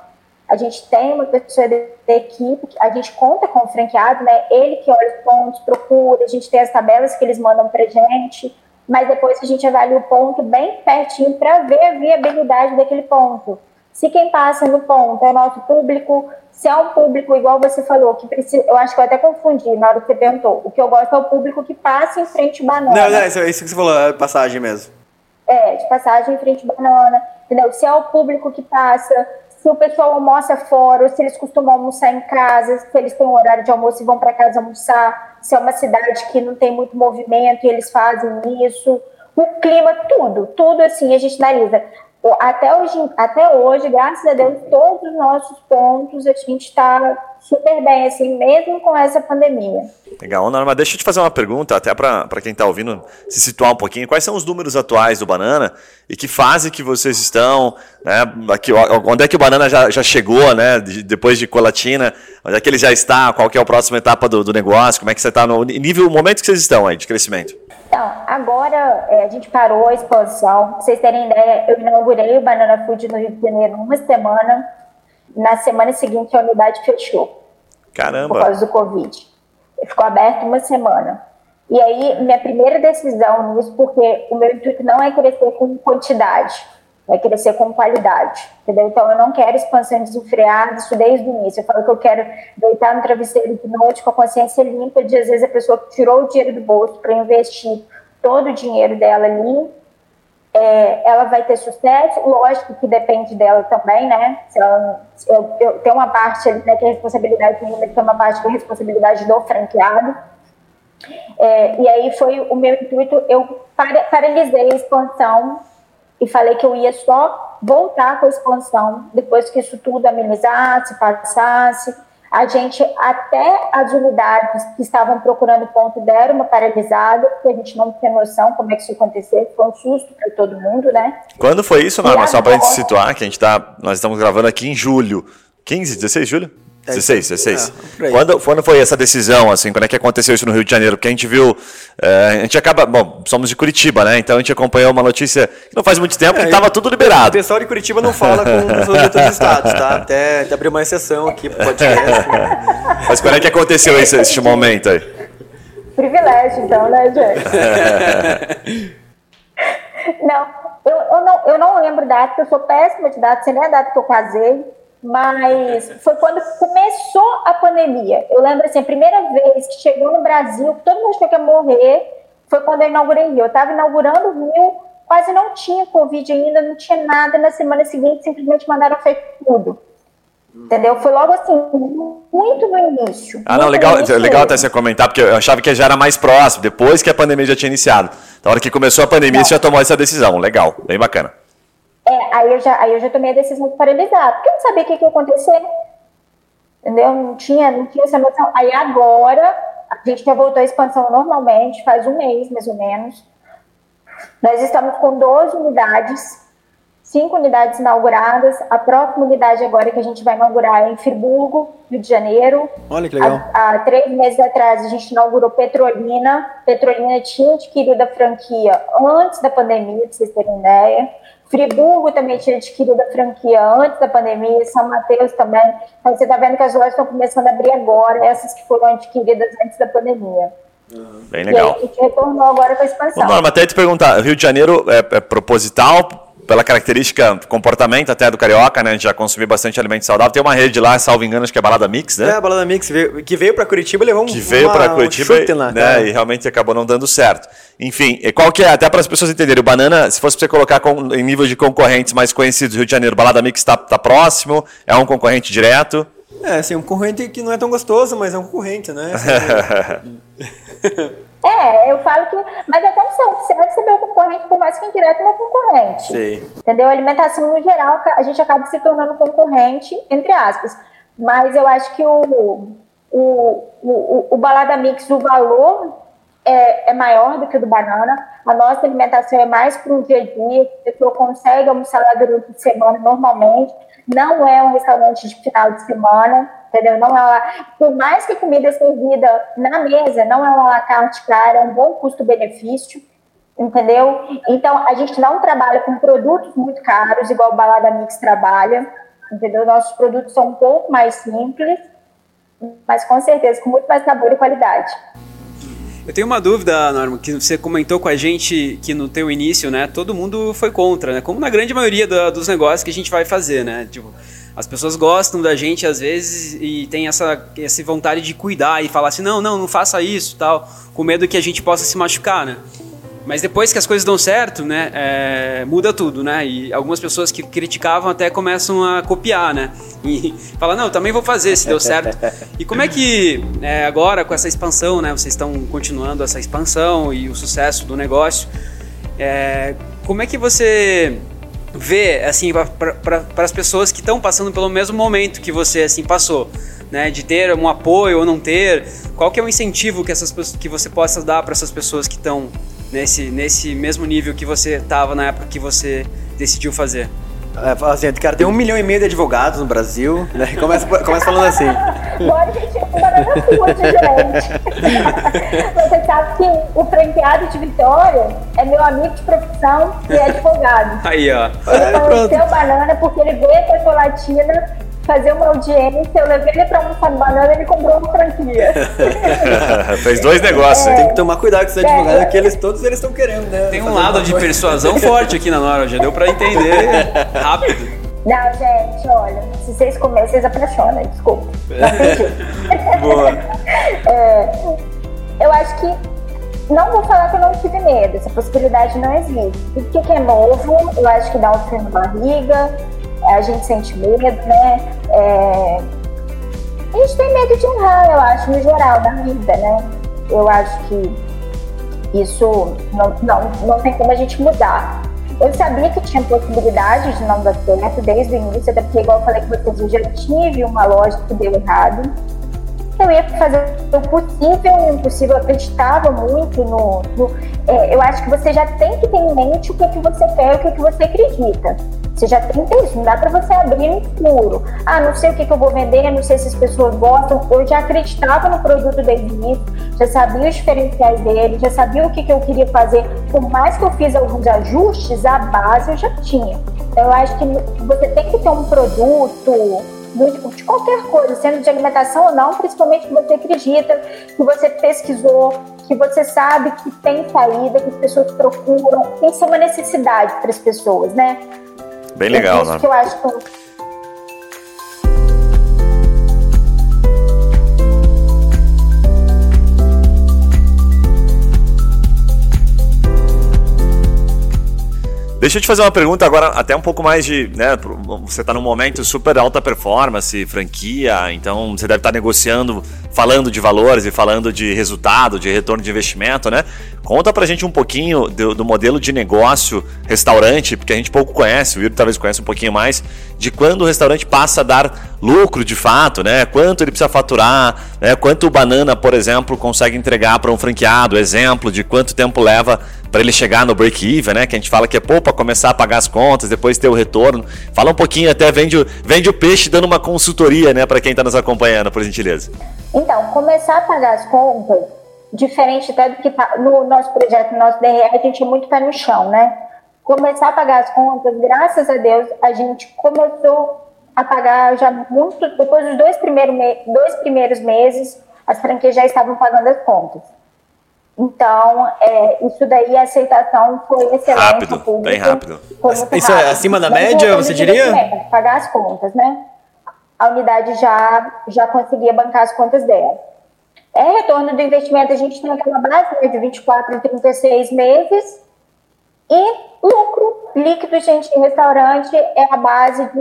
a gente tem uma pessoa da equipe, a gente conta com o franqueado, né? Ele que olha os pontos, procura, a gente tem as tabelas que eles mandam pra gente, mas depois a gente avalia o ponto bem pertinho para ver a viabilidade daquele ponto. Se quem passa no ponto é o nosso público, se é um público, igual você falou, que precisa. Eu acho que eu até confundi na hora que você perguntou. O que eu gosto é o público que passa em frente banana. Não, não, isso, isso que você falou, é passagem mesmo. É, de passagem em frente banana, entendeu? Se é o público que passa, se o pessoal almoça fora, ou se eles costumam almoçar em casa, se eles têm um horário de almoço e vão para casa almoçar, se é uma cidade que não tem muito movimento e eles fazem isso, o clima, tudo, tudo assim a gente analisa. Até hoje, até hoje, graças a Deus, todos os nossos pontos a gente está super bem, assim, mesmo com essa pandemia. Legal, Norma, deixa eu te fazer uma pergunta, até para quem está ouvindo se situar um pouquinho. Quais são os números atuais do Banana e que fase que vocês estão? Né? Aqui, onde é que o Banana já, já chegou, né? depois de Colatina? Onde é que ele já está? Qual que é a próxima etapa do, do negócio? Como é que você está no nível, momento que vocês estão aí de crescimento? Então, agora é, a gente parou a exposição. Pra vocês terem ideia, eu inaugurei o Banana Food no Rio de Janeiro uma semana. Na semana seguinte, a unidade fechou. Caramba! Por causa do Covid. Ficou aberto uma semana. E aí, minha primeira decisão nisso, porque o meu intuito não é crescer com quantidade. Vai crescer com qualidade, entendeu? Então eu não quero expansão desenfreada, isso desde o início. Eu falo que eu quero deitar no travesseiro de noite com a consciência limpa de às vezes a pessoa tirou o dinheiro do bolso para investir todo o dinheiro dela ali, é, ela vai ter sucesso, lógico que depende dela também, né? Se ela, eu, eu, tem uma parte ali, né, que é responsabilidade minha, tem uma parte que é responsabilidade do franqueado. É, e aí foi o meu intuito, eu paralisei a expansão e falei que eu ia só voltar com a expansão depois que isso tudo amenizasse, passasse. A gente, até as unidades que estavam procurando ponto deram uma paralisada, porque a gente não tinha noção como é que isso ia acontecer. Foi um susto para todo mundo, né? Quando foi isso, Norma? Só para a gente situar, que a gente tá, nós estamos gravando aqui em julho. 15, 16 de julho? 16, 16. É, quando, quando foi essa decisão, assim, quando é que aconteceu isso no Rio de Janeiro? Porque a gente viu, é, a gente acaba, bom, somos de Curitiba, né? Então a gente acompanhou uma notícia que não faz muito tempo é, que estava tudo liberado. O pessoal de Curitiba não fala com os outros estados, tá? Até, até abrir uma exceção aqui pro podcast. Mas quando é que aconteceu esse, esse momento aí? Privilégio, então, né, gente? não, eu, eu não, eu não lembro data, eu sou péssima de data, você nem a data que eu casei mas foi quando começou a pandemia. Eu lembro assim, a primeira vez que chegou no Brasil, todo mundo achou que ia morrer, foi quando eu inaugurei Rio. Eu estava inaugurando o Rio, quase não tinha Covid ainda, não tinha nada. Na semana seguinte, simplesmente mandaram fechar tudo. Entendeu? Foi logo assim, muito no início. Ah, não, legal, legal até você comentar, porque eu achava que já era mais próximo, depois que a pandemia já tinha iniciado. Na hora que começou a pandemia, não. você já tomou essa decisão. Legal, bem bacana. É, aí eu já, aí eu já tomei a decisão de paralisar, porque eu não sabia o que, que ia acontecer. Entendeu? Não tinha, não tinha essa noção. Aí agora, a gente já voltou à expansão normalmente, faz um mês mais ou menos. Nós estamos com 12 unidades, cinco unidades inauguradas. A próxima unidade agora que a gente vai inaugurar é em Friburgo, Rio de Janeiro. Olha que legal. Há, há três meses atrás a gente inaugurou Petrolina. Petrolina tinha adquirido a franquia antes da pandemia, para vocês terem ideia. Friburgo também tinha adquirido a franquia antes da pandemia, São Mateus também. Então você está vendo que as lojas estão começando a abrir agora, essas que foram adquiridas antes da pandemia. Bem legal. E aí, a gente retornou agora com a expansão. Norma, até te perguntar, Rio de Janeiro é, é proposital pela característica, comportamento até do carioca, né? A gente já consumiu bastante alimento saudável. Tem uma rede lá, salvo engano, acho que é a Balada Mix, né? É, a Balada Mix, que veio para Curitiba levou um Que veio para Curitiba um lá, né? e realmente acabou não dando certo. Enfim, qual que é, até para as pessoas entenderem, o Banana, se fosse para você colocar com, em nível de concorrentes mais conhecidos do Rio de Janeiro, Balada Mix está tá próximo, é um concorrente direto? É, assim, um concorrente que não é tão gostoso, mas é um concorrente, né? É, eu falo que. Mas atenção, você vai receber o concorrente, por mais que indireto, não é concorrente. Sim. Entendeu? A alimentação, no geral, a gente acaba se tornando concorrente, entre aspas. Mas eu acho que o, o, o, o Balada Mix, o valor é, é, maior do que o do banana. A nossa alimentação é mais para o dia a dia, a pessoa consegue almoçar lá durante a semana normalmente. Não é um restaurante de final de semana entendeu? Não é por mais que comida servida na mesa, não é uma la carte cara, é um bom custo-benefício, entendeu? Então, a gente não trabalha com produtos muito caros, igual o Balada Mix trabalha, entendeu? Nossos produtos são um pouco mais simples, mas com certeza com muito mais sabor e qualidade. Eu tenho uma dúvida, Norma, que você comentou com a gente que no teu início, né, todo mundo foi contra, né? Como na grande maioria da, dos negócios que a gente vai fazer, né? Tipo, as pessoas gostam da gente às vezes e tem essa, essa vontade de cuidar e falar assim, não, não, não faça isso, tal, com medo que a gente possa se machucar, né? Mas depois que as coisas dão certo, né, é, muda tudo, né? E algumas pessoas que criticavam até começam a copiar, né? E falar, não, eu também vou fazer se deu certo. E como é que é, agora com essa expansão, né? Vocês estão continuando essa expansão e o sucesso do negócio. É, como é que você ver assim para as pessoas que estão passando pelo mesmo momento que você assim passou, né, de ter um apoio ou não ter, qual que é o incentivo que essas que você possa dar para essas pessoas que estão nesse nesse mesmo nível que você estava na época que você decidiu fazer? É, assim, cara, tem um milhão e meio de advogados no Brasil, né? Começa, começa falando assim. Agora a gente é gente. Você sabe que o franqueado de Vitória é meu amigo de profissão e é advogado. Aí, ó. Ele conheceu o Banana porque ele veio a Colatina fazer uma audiência, eu levei ele pra almoçar no banana e ele comprou uma franquia. Fez dois negócios. Tem que tomar cuidado com esses advogados, porque eles, todos eles estão querendo, né? Tem um lado de coisa. persuasão forte aqui na Nora, já deu pra entender rápido. Não, gente, olha, se vocês comerem, vocês apaixonam, desculpa. Boa. É, eu acho que não vou falar que eu não tive medo, essa possibilidade não existe. Porque que é novo, eu acho que dá um frio na barriga, a gente sente medo, né? É, a gente tem medo de errar, eu acho, no geral, na vida, né? Eu acho que isso não, não, não tem como a gente mudar. Eu sabia que tinha possibilidade de não dar certo desde o início, até porque, igual eu falei com vocês, eu já tive uma loja que deu errado. Eu ia fazer o possível e o impossível, eu acreditava muito no. no- é, eu acho que você já tem que ter em mente o que, que você quer o que, que você acredita. Você já tem isso, não dá pra você abrir no escuro. Ah, não sei o que, que eu vou vender, não sei se as pessoas gostam. Eu já acreditava no produto desde início, já sabia os diferenciais dele, já sabia o que, que eu queria fazer. Por mais que eu fiz alguns ajustes, a base eu já tinha. Então, eu acho que você tem que ter um produto de qualquer coisa, sendo de alimentação ou não, principalmente que você acredita, que você pesquisou, que você sabe que tem saída, que as pessoas procuram, que ser uma necessidade para as pessoas, né? Bem É legal, isso né? Deixa eu te fazer uma pergunta agora, até um pouco mais de. Né, você está num momento super alta performance, franquia, então você deve estar negociando, falando de valores e falando de resultado, de retorno de investimento, né? Conta pra gente um pouquinho do, do modelo de negócio restaurante, porque a gente pouco conhece, o Yuri talvez conheça um pouquinho mais, de quando o restaurante passa a dar lucro de fato, né? Quanto ele precisa faturar, né? Quanto o banana, por exemplo, consegue entregar para um franqueado, exemplo de quanto tempo leva para ele chegar no break-even, né? Que a gente fala que é pouco para começar a pagar as contas, depois ter o retorno. Fala um pouquinho, até vende, vende o peixe dando uma consultoria, né, para quem está nos acompanhando, por gentileza. Então, começar a pagar as contas, diferente até do que no nosso projeto, no nosso DRE, a gente é muito pé no chão, né? Começar a pagar as contas, graças a Deus, a gente começou a pagar já muito, depois dos dois, primeiro me- dois primeiros meses, as franquias já estavam pagando as contas. Então, é, isso daí, a aceitação foi excelente. Rápido, público bem rápido. foi muito Isso é rápido. acima da Mas média, você diria? Pagar as contas, né? A unidade já, já conseguia bancar as contas dela. É retorno do investimento, a gente tem aquela base né, de 24 a 36 meses. E lucro líquido, gente, em restaurante é a base de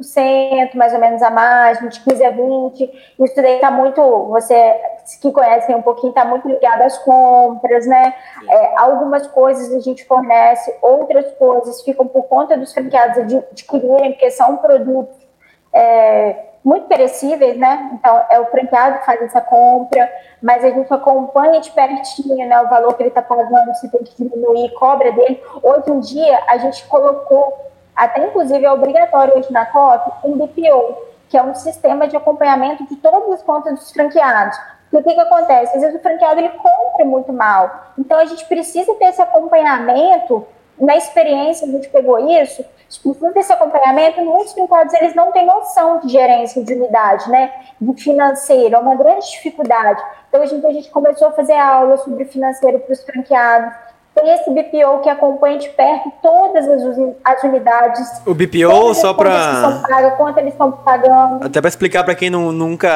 15%, mais ou menos a margem, de 15% a 20%. Isso daí está muito, você que conhece um pouquinho, está muito ligado às compras, né? É, algumas coisas a gente fornece, outras coisas ficam por conta dos franqueados de adquirirem, porque são produtos é, muito perecíveis, né? Então, é o franqueado que faz essa compra, mas a gente acompanha de pertinho né, o valor que ele está pagando, se tem que diminuir, cobra dele. Hoje em dia, a gente colocou, até inclusive é obrigatório hoje na COP, um BPO, que é um sistema de acompanhamento de todas as contas dos franqueados. Porque o que, que acontece? Às vezes o franqueado ele compra muito mal. Então, a gente precisa ter esse acompanhamento na experiência, a gente pegou isso, precisa desse acompanhamento, muitos franqueados eles não têm noção de gerência de unidade, né? De financeiro, é uma grande dificuldade. Então, a gente, a gente começou a fazer aulas sobre financeiro para os franqueados. Tem esse BPO que acompanha de perto todas as, uni- as unidades. O BPO, só pagas, quanto eles estão pagando. Até pra explicar pra quem não, nunca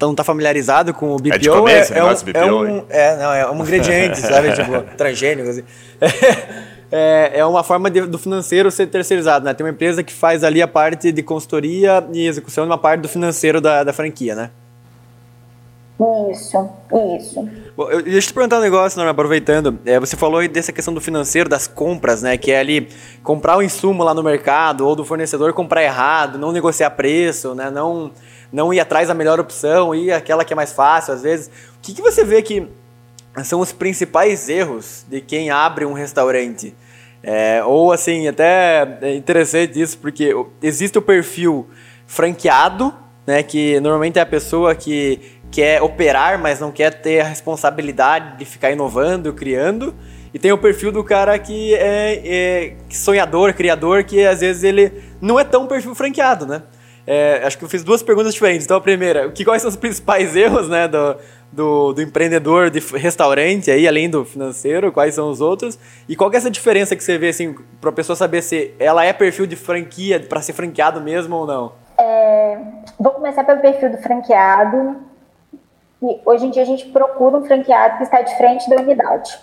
não tá familiarizado com o BPO. É de comer esse negócio, um, BPO, é, um, é, não, é um ingrediente, sabe? Tipo, transgênico, assim. É, é uma forma de- do financeiro ser terceirizado, né? Tem uma empresa que faz ali a parte de consultoria e execução de uma parte do financeiro da, da franquia, né? Isso, isso. Bom, eu, deixa eu te perguntar um negócio, Norma, aproveitando. É, você falou dessa questão do financeiro, das compras, né? Que é ali comprar o insumo lá no mercado ou do fornecedor comprar errado, não negociar preço, né? Não, não ir atrás da melhor opção, ir aquela que é mais fácil às vezes. O que, que você vê que são os principais erros de quem abre um restaurante? É, ou assim, até é interessante isso, porque existe o perfil franqueado, né, que normalmente é a pessoa que quer operar, mas não quer ter a responsabilidade de ficar inovando, criando. E tem o perfil do cara que é, é sonhador, criador, que às vezes ele não é tão perfil franqueado, né? É, acho que eu fiz duas perguntas diferentes. Então, a primeira, que, quais são os principais erros né, do, do, do, empreendedor de restaurante, aí, além do financeiro? Quais são os outros? E qual é essa diferença que você vê, assim, para a pessoa saber se ela é perfil de franquia, para ser franqueado mesmo ou não? É, vou começar pelo perfil do franqueado. E hoje em dia a gente procura um franqueado que está de frente da unidade.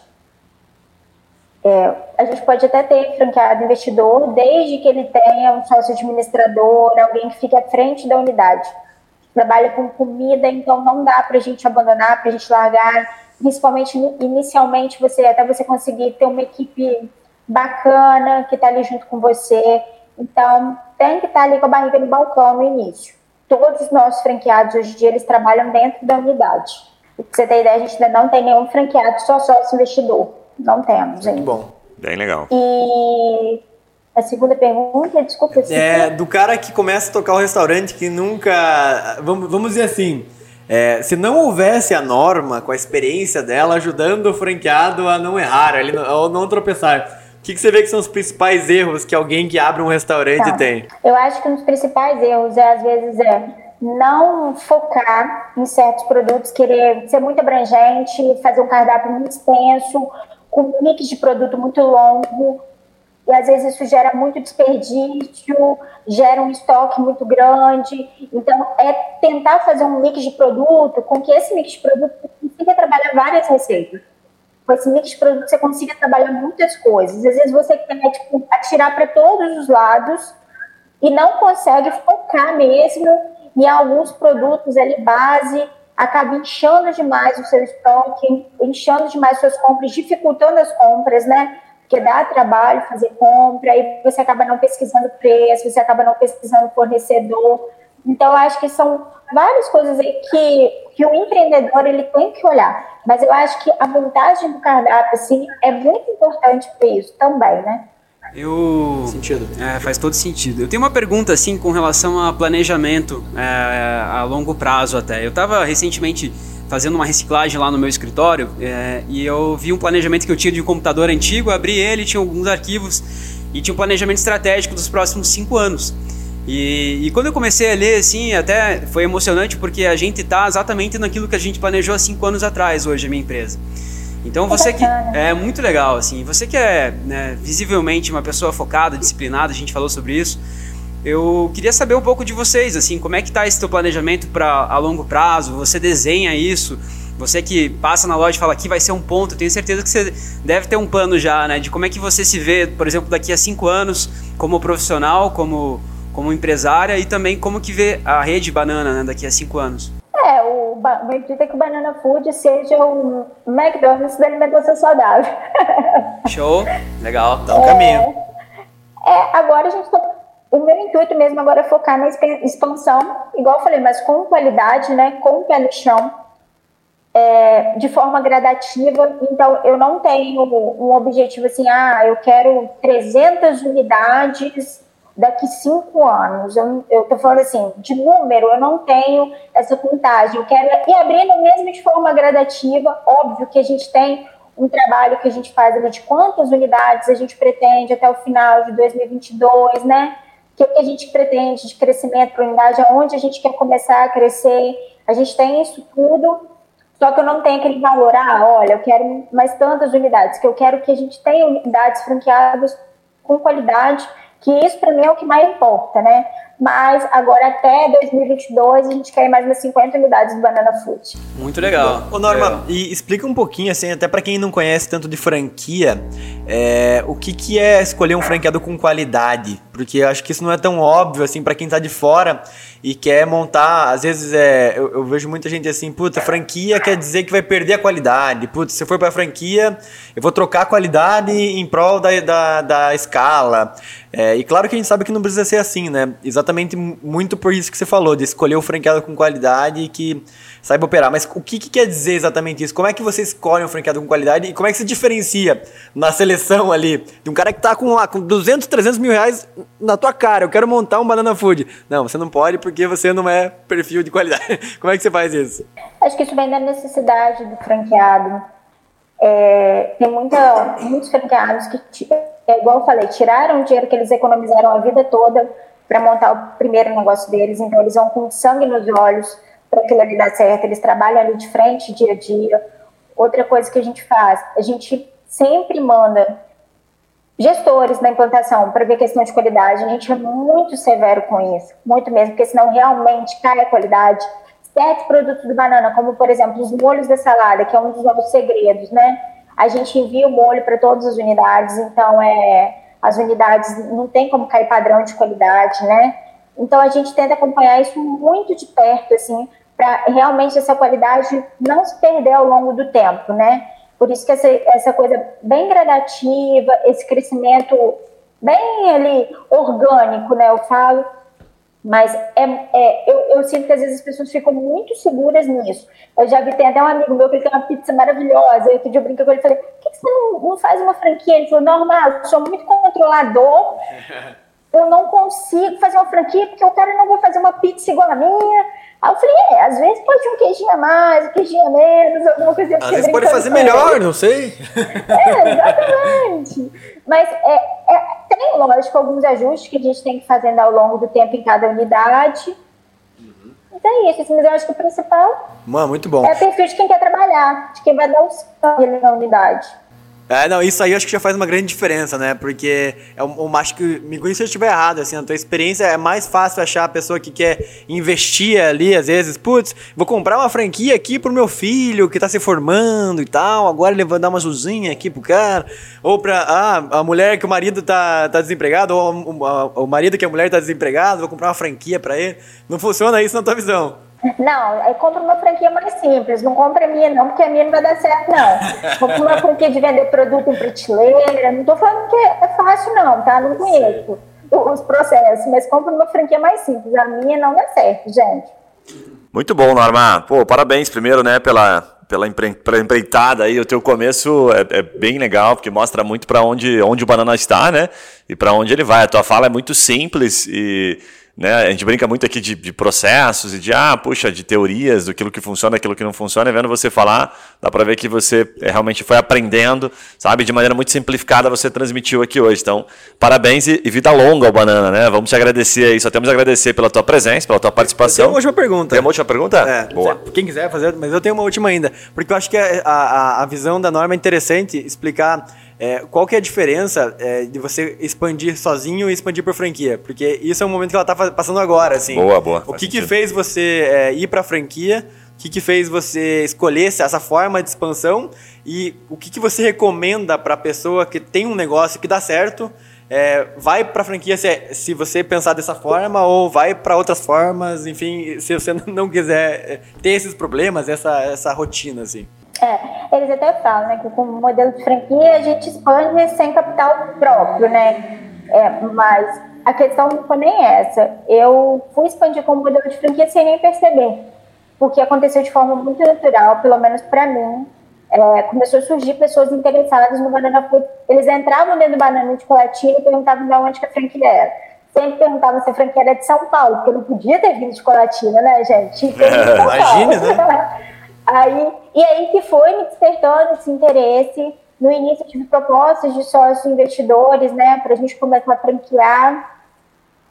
É, a gente pode até ter franqueado investidor, desde que ele tenha um sócio administrador, alguém que fique à frente da unidade. Trabalha com comida, então não dá para a gente abandonar, para a gente largar. Principalmente inicialmente, você até você conseguir ter uma equipe bacana que está ali junto com você. Então tem que estar tá ali com a barriga no balcão no início. Todos os nossos franqueados hoje em dia eles trabalham dentro da unidade. Pra você ter ideia, a gente ainda não tem nenhum franqueado só sócio investidor. Não temos ainda. Bom, bem legal. E a segunda pergunta, desculpa. É, do cara que começa a tocar o restaurante que nunca. Vamos, vamos dizer assim. É, se não houvesse a norma com a experiência dela ajudando o franqueado a não errar, ele não, ou não tropeçar, o que, que, você vê que são os principais erros que alguém que abre um restaurante tá. tem? Eu acho que um dos principais erros é, às vezes, é não focar em certos produtos, querer ser muito abrangente, fazer um cardápio muito extenso, com mix de produto muito longo, e às vezes isso gera muito desperdício, gera um estoque muito grande. Então, é tentar fazer um mix de produto com que esse mix de produto consiga trabalhar várias receitas. Com esse mix de produto você consiga trabalhar muitas coisas. Às vezes você quer tipo, atirar para todos os lados e não consegue focar mesmo em alguns produtos ali base acaba inchando demais o seu estoque, inchando demais suas compras, dificultando as compras, né? Porque dá trabalho fazer compra, aí você acaba não pesquisando preço, você acaba não pesquisando fornecedor. Então, acho que são várias coisas aí que, que o empreendedor ele tem que olhar. Mas eu acho que a montagem do cardápio, assim, é muito importante para isso também, né? Eu. Sentido. É, faz todo sentido. Eu tenho uma pergunta, assim, com relação a planejamento é, a longo prazo até. Eu estava recentemente fazendo uma reciclagem lá no meu escritório é, e eu vi um planejamento que eu tinha de um computador antigo, abri ele, tinha alguns arquivos e tinha um planejamento estratégico dos próximos cinco anos. E, e, quando eu comecei a ler, assim, até foi emocionante porque a gente está exatamente naquilo que a gente planejou há cinco anos atrás, hoje, a minha empresa. Então você que é muito legal assim, você que é né, visivelmente uma pessoa focada, disciplinada, a gente falou sobre isso. Eu queria saber um pouco de vocês, assim, como é que está esse teu planejamento para a longo prazo? Você desenha isso? Você que passa na loja e fala que vai ser um ponto, tenho certeza que você deve ter um plano já, né? De como é que você se vê, por exemplo, daqui a cinco anos, como profissional, como, como empresária e também como que vê a rede banana né, daqui a cinco anos. É, o, intuito é que o Banana Food seja um McDonald's da alimentação saudável. Show, legal, dá um é, caminho. É, agora a gente tá, O meu intuito mesmo agora é focar na expansão, igual eu falei, mas com qualidade, né? Com o pé no chão. É, de forma gradativa, então eu não tenho um objetivo assim, ah, eu quero 300 unidades daqui cinco anos. Eu estou falando assim, de número, eu não tenho essa contagem. Eu quero ir abrindo mesmo de forma gradativa. Óbvio que a gente tem um trabalho que a gente faz ali de quantas unidades a gente pretende até o final de 2022, né? O que, que a gente pretende de crescimento para unidade, aonde a gente quer começar a crescer. A gente tem isso tudo, só que eu não tenho aquele valor, ah, olha, eu quero mais tantas unidades, que eu quero que a gente tenha unidades franqueadas com qualidade que isso para mim é o que mais importa, né? Mas agora até 2022 a gente quer mais umas 50 unidades do Banana Food. Muito legal. Ô Norma, é. e explica um pouquinho assim, até para quem não conhece tanto de franquia, é, o que, que é escolher um franqueado com qualidade? Porque eu acho que isso não é tão óbvio assim para quem tá de fora e quer montar, às vezes é, eu, eu, vejo muita gente assim, puta, franquia quer dizer que vai perder a qualidade. Putz, se for para franquia, eu vou trocar a qualidade em prol da, da, da escala. É, e claro que a gente sabe que não precisa ser assim, né? Exatamente muito por isso que você falou, de escolher o franqueado com qualidade e que saiba operar. Mas o que, que quer dizer exatamente isso? Como é que você escolhe um franqueado com qualidade e como é que se diferencia na seleção ali de um cara que tá com, lá, com 200, 300 mil reais na tua cara? Eu quero montar um banana food. Não, você não pode porque você não é perfil de qualidade. como é que você faz isso? Acho que isso vem da necessidade do franqueado. É, tem muita, muitos franqueados que é igual eu falei, tiraram o dinheiro que eles economizaram a vida toda para montar o primeiro negócio deles, então eles vão com sangue nos olhos para aquilo ali dar certo, eles trabalham ali de frente dia a dia. Outra coisa que a gente faz, a gente sempre manda gestores da implantação para ver questão de qualidade. A gente é muito severo com isso, muito mesmo, porque senão realmente cai a qualidade. Certos produtos do banana, como por exemplo os molhos da salada, que é um dos nossos segredos, né? A gente envia o molho para todas as unidades, então é as unidades não tem como cair padrão de qualidade, né? Então a gente tenta acompanhar isso muito de perto, assim, para realmente essa qualidade não se perder ao longo do tempo, né? Por isso que essa, essa coisa bem gradativa, esse crescimento bem ali orgânico, né? Eu falo, mas é, é eu, eu, sinto que às vezes as pessoas ficam muito seguras nisso. Eu já vi, tem até um amigo meu que tem uma pizza maravilhosa. Eu dia eu com ele e falei: você não, não, faz uma franquia? Ele falou: normal, sou muito controlador. Eu não consigo fazer uma franquia porque o cara não vai fazer uma pizza igual a minha. Aí eu falei, é, às vezes pode um queijinho a mais, um queijinho a menos, alguma coisa Às vezes pode fazer melhor, não sei. É, exatamente. Mas é, é, tem, lógico, alguns ajustes que a gente tem que fazer ao longo do tempo em cada unidade. Uhum. Então é isso, assim, mas eu acho que o principal Mano, muito bom. é o perfil de quem quer trabalhar, de quem vai dar o sangue na unidade. É, não, isso aí eu acho que já faz uma grande diferença, né? Porque eu, eu acho que, me conheça se eu estiver errado, assim, na tua experiência é mais fácil achar a pessoa que quer investir ali, às vezes, putz, vou comprar uma franquia aqui pro meu filho que tá se formando e tal, agora ele vai dar uma azuzinha aqui pro cara, ou pra, ah, a mulher que o marido tá, tá desempregado, ou o, a, o marido que a mulher tá desempregado, vou comprar uma franquia para ele. Não funciona isso na tua visão? Não, aí compra uma franquia mais simples. Não compra a minha, não, porque a minha não vai dar certo, não. Compra uma franquia de vender produto em prateleira. Não estou falando que é fácil, não, tá? Não conheço os processos, mas compra uma franquia mais simples. A minha não dá certo, gente. Muito bom, Norma. Pô, parabéns primeiro, né, pela, pela empreitada aí. O teu começo é, é bem legal, porque mostra muito para onde, onde o Banana está, né? E para onde ele vai. A tua fala é muito simples e né? A gente brinca muito aqui de, de, processos e de, ah, puxa, de teorias, do que funciona, aquilo que não funciona, e vendo você falar, dá para ver que você é, realmente foi aprendendo, sabe? De maneira muito simplificada você transmitiu aqui hoje. Então, parabéns e, e vida longa ao Banana, né? Vamos te agradecer aí, só temos a agradecer pela tua presença, pela tua participação. Tem uma última pergunta. Tem uma última pergunta? É, Boa. Quem quiser fazer, mas eu tenho uma última ainda, porque eu acho que a, a, a visão da norma é interessante explicar é, qual que é a diferença é, de você expandir sozinho e expandir por franquia? Porque isso é um momento que ela está passando agora, assim. Boa, boa. O que, que fez você é, ir para a franquia? O que, que fez você escolher essa forma de expansão? E o que, que você recomenda para a pessoa que tem um negócio que dá certo? É, vai para franquia se, se você pensar dessa forma ou vai para outras formas, enfim, se você não quiser é, ter esses problemas, essa, essa rotina, assim. É, eles até falam, né, que com o modelo de franquia a gente expande sem capital próprio, né? É, mas a questão não foi nem essa. Eu fui expandir com o modelo de franquia sem nem perceber, porque aconteceu de forma muito natural, pelo menos para mim. É, começou a surgir pessoas interessadas no banana food. Eles entravam dentro do banana de colatina e perguntavam de onde que a franquia era. Sempre perguntavam se a franquia era de São Paulo, porque não podia ter vindo de colatina, né, gente? Imagina, né? Aí, e aí que foi me despertando esse interesse. No início tive propostas de sócios investidores, né, para a gente começar a franquear.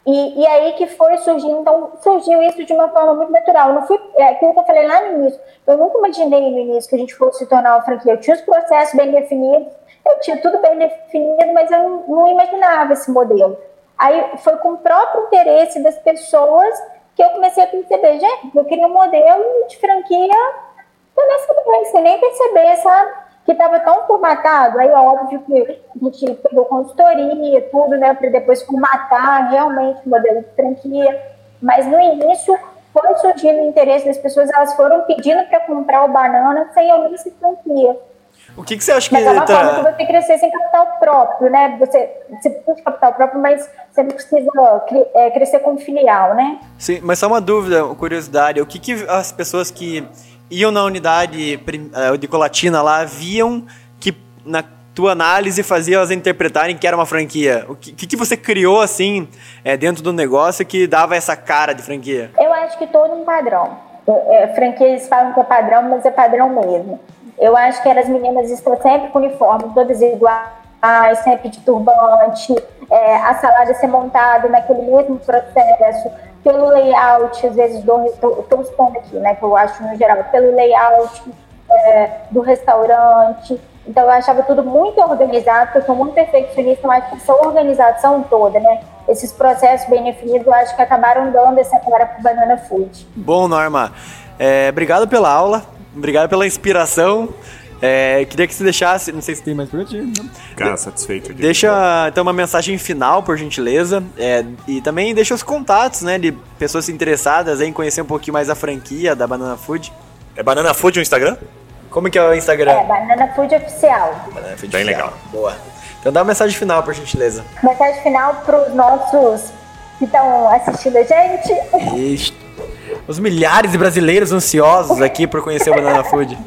E, e aí que foi surgindo, então surgiu isso de uma forma muito natural. Não fui, é aquilo que eu falei lá no início, eu nunca imaginei no início que a gente fosse se tornar uma franquia. Eu tinha os processos bem definidos, eu tinha tudo bem definido, mas eu não, não imaginava esse modelo. Aí foi com o próprio interesse das pessoas que eu comecei a perceber, gente, eu queria um modelo de franquia eu nem sabia, sem nem perceber, sabe? Que estava tão formatado. Aí, óbvio que a gente pegou consultoria, tudo, né? Para depois formatar realmente o modelo de franquia. Mas no início foi surgindo o interesse das pessoas, elas foram pedindo para comprar o banana sem eu nem se franquia. O que, que você acha que... Mas é uma tá... forma que você crescer sem capital próprio, né? Você, você precisa de capital próprio, mas você não precisa é, crescer como filial, né? Sim, mas só uma dúvida, uma curiosidade. O que, que as pessoas que iam na unidade eh, de colatina lá, viam que na tua análise fazia elas interpretarem que era uma franquia. O que, que você criou assim é, dentro do negócio que dava essa cara de franquia? Eu acho que todo um padrão. É, franquia eles falam que é padrão, mas é padrão mesmo. Eu acho que as meninas estão sempre com uniforme, todas iguais, sempre de turbante, é, a salada ser montada naquele mesmo processo, pelo layout, às vezes estou expondo aqui, né, que eu acho no geral, pelo layout é, do restaurante. Então eu achava tudo muito organizado, porque eu sou muito perfeccionista, mas essa organização toda, né, esses processos bem definidos, eu acho que acabaram dando essa cara para Banana Food. Bom, Norma, é, obrigado pela aula, obrigado pela inspiração. É, queria que você deixasse. Não sei se tem mais perguntas. Cara, satisfeito. De deixa então uma mensagem final, por gentileza. É, e também deixa os contatos, né? De pessoas interessadas em conhecer um pouquinho mais a franquia da Banana Food. É Banana Food o Instagram? Como que é o Instagram? É, Banana Food Oficial. Banana Food Bem Oficial. legal. Boa. Então dá uma mensagem final, por gentileza. Mensagem final para os nossos que estão assistindo a gente. Ixi. Os milhares de brasileiros ansiosos aqui por conhecer o Banana Food.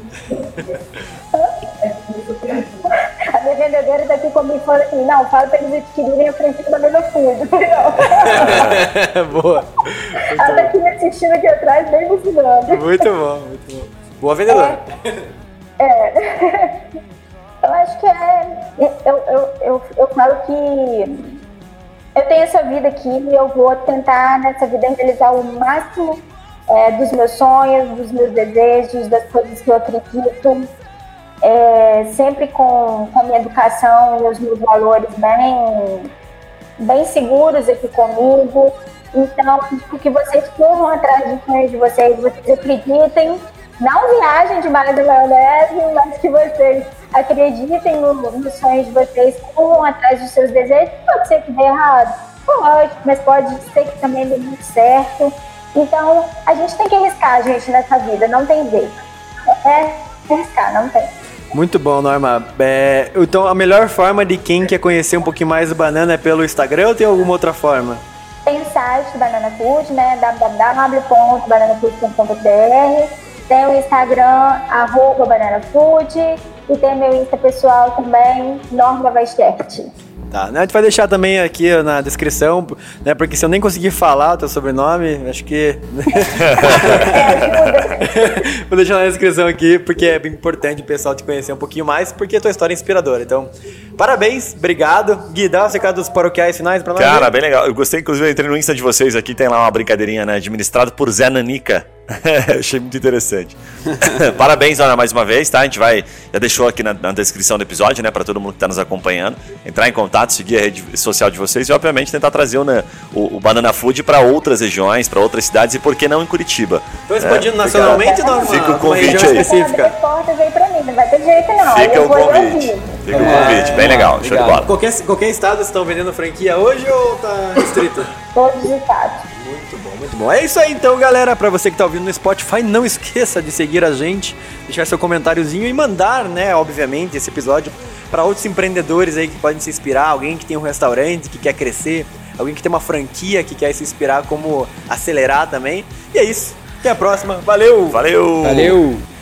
A minha vendedora está aqui comigo falando assim, não, fala para eles adquirirem a frente do Banana Food. Boa. Ela está aqui me assistindo aqui atrás, bem me ensinando. Muito bom, muito bom. Boa vendedora. É. Eu acho que é. Eu, eu, eu, eu falo que eu tenho essa vida aqui e eu vou tentar nessa vida realizar o máximo é, dos meus sonhos, dos meus desejos, das coisas que eu acredito. É, sempre com, com a minha educação e os meus valores bem, bem seguros aqui comigo. Então, que vocês corram atrás dos sonhos de vocês, vocês acreditem. Não viajem demais na maionese, mas que vocês acreditem no, nos sonhos de vocês, corram atrás dos seus desejos. Pode ser que dê errado, pode, mas pode ser que também dê muito certo. Então, a gente tem que arriscar, gente, nessa vida, não tem jeito. É arriscar, não tem. Muito bom, Norma. É, então, a melhor forma de quem quer conhecer um pouquinho mais do Banana é pelo Instagram ou tem alguma outra forma? Tem o site do Banana Food, né? www.bananafood.com.br. Tem o Instagram, arroba Banana Food. E tem meu Insta pessoal também, Norma Weistert. Tá, né? A gente vai deixar também aqui na descrição, né? Porque se eu nem conseguir falar o teu sobrenome, acho que. Vou deixar na descrição aqui, porque é bem importante o pessoal te conhecer um pouquinho mais, porque a tua história é inspiradora. Então, parabéns, obrigado. Gui, dá uma secada dos paroquiais finais pra nós. Cara, bem legal. Eu gostei, inclusive, eu entrei no Insta de vocês aqui, tem lá uma brincadeirinha, né? Administrado por Zé Nanica. Achei muito interessante. Parabéns, Ana, mais uma vez, tá? A gente vai, já deixou aqui na, na descrição do episódio, né, para todo mundo que está nos acompanhando, entrar em contato, seguir a rede social de vocês e, obviamente, tentar trazer o, né, o, o Banana Food para outras regiões, para outras cidades e, por que não, em Curitiba. Estão expandindo nacionalmente ou não? Fica o convite aí. específica. Mim, não vai ter jeito não. Fica o convite. Fica o convite, bem legal, show de bola. Qualquer, qualquer estado estão vendendo franquia hoje ou tá restrito? Todos os estados. Muito bom, muito bom. É isso aí então, galera. Pra você que tá ouvindo no Spotify, não esqueça de seguir a gente, deixar seu comentáriozinho e mandar, né, obviamente, esse episódio para outros empreendedores aí que podem se inspirar, alguém que tem um restaurante que quer crescer, alguém que tem uma franquia que quer se inspirar como acelerar também. E é isso. Até a próxima. Valeu! Valeu! Valeu!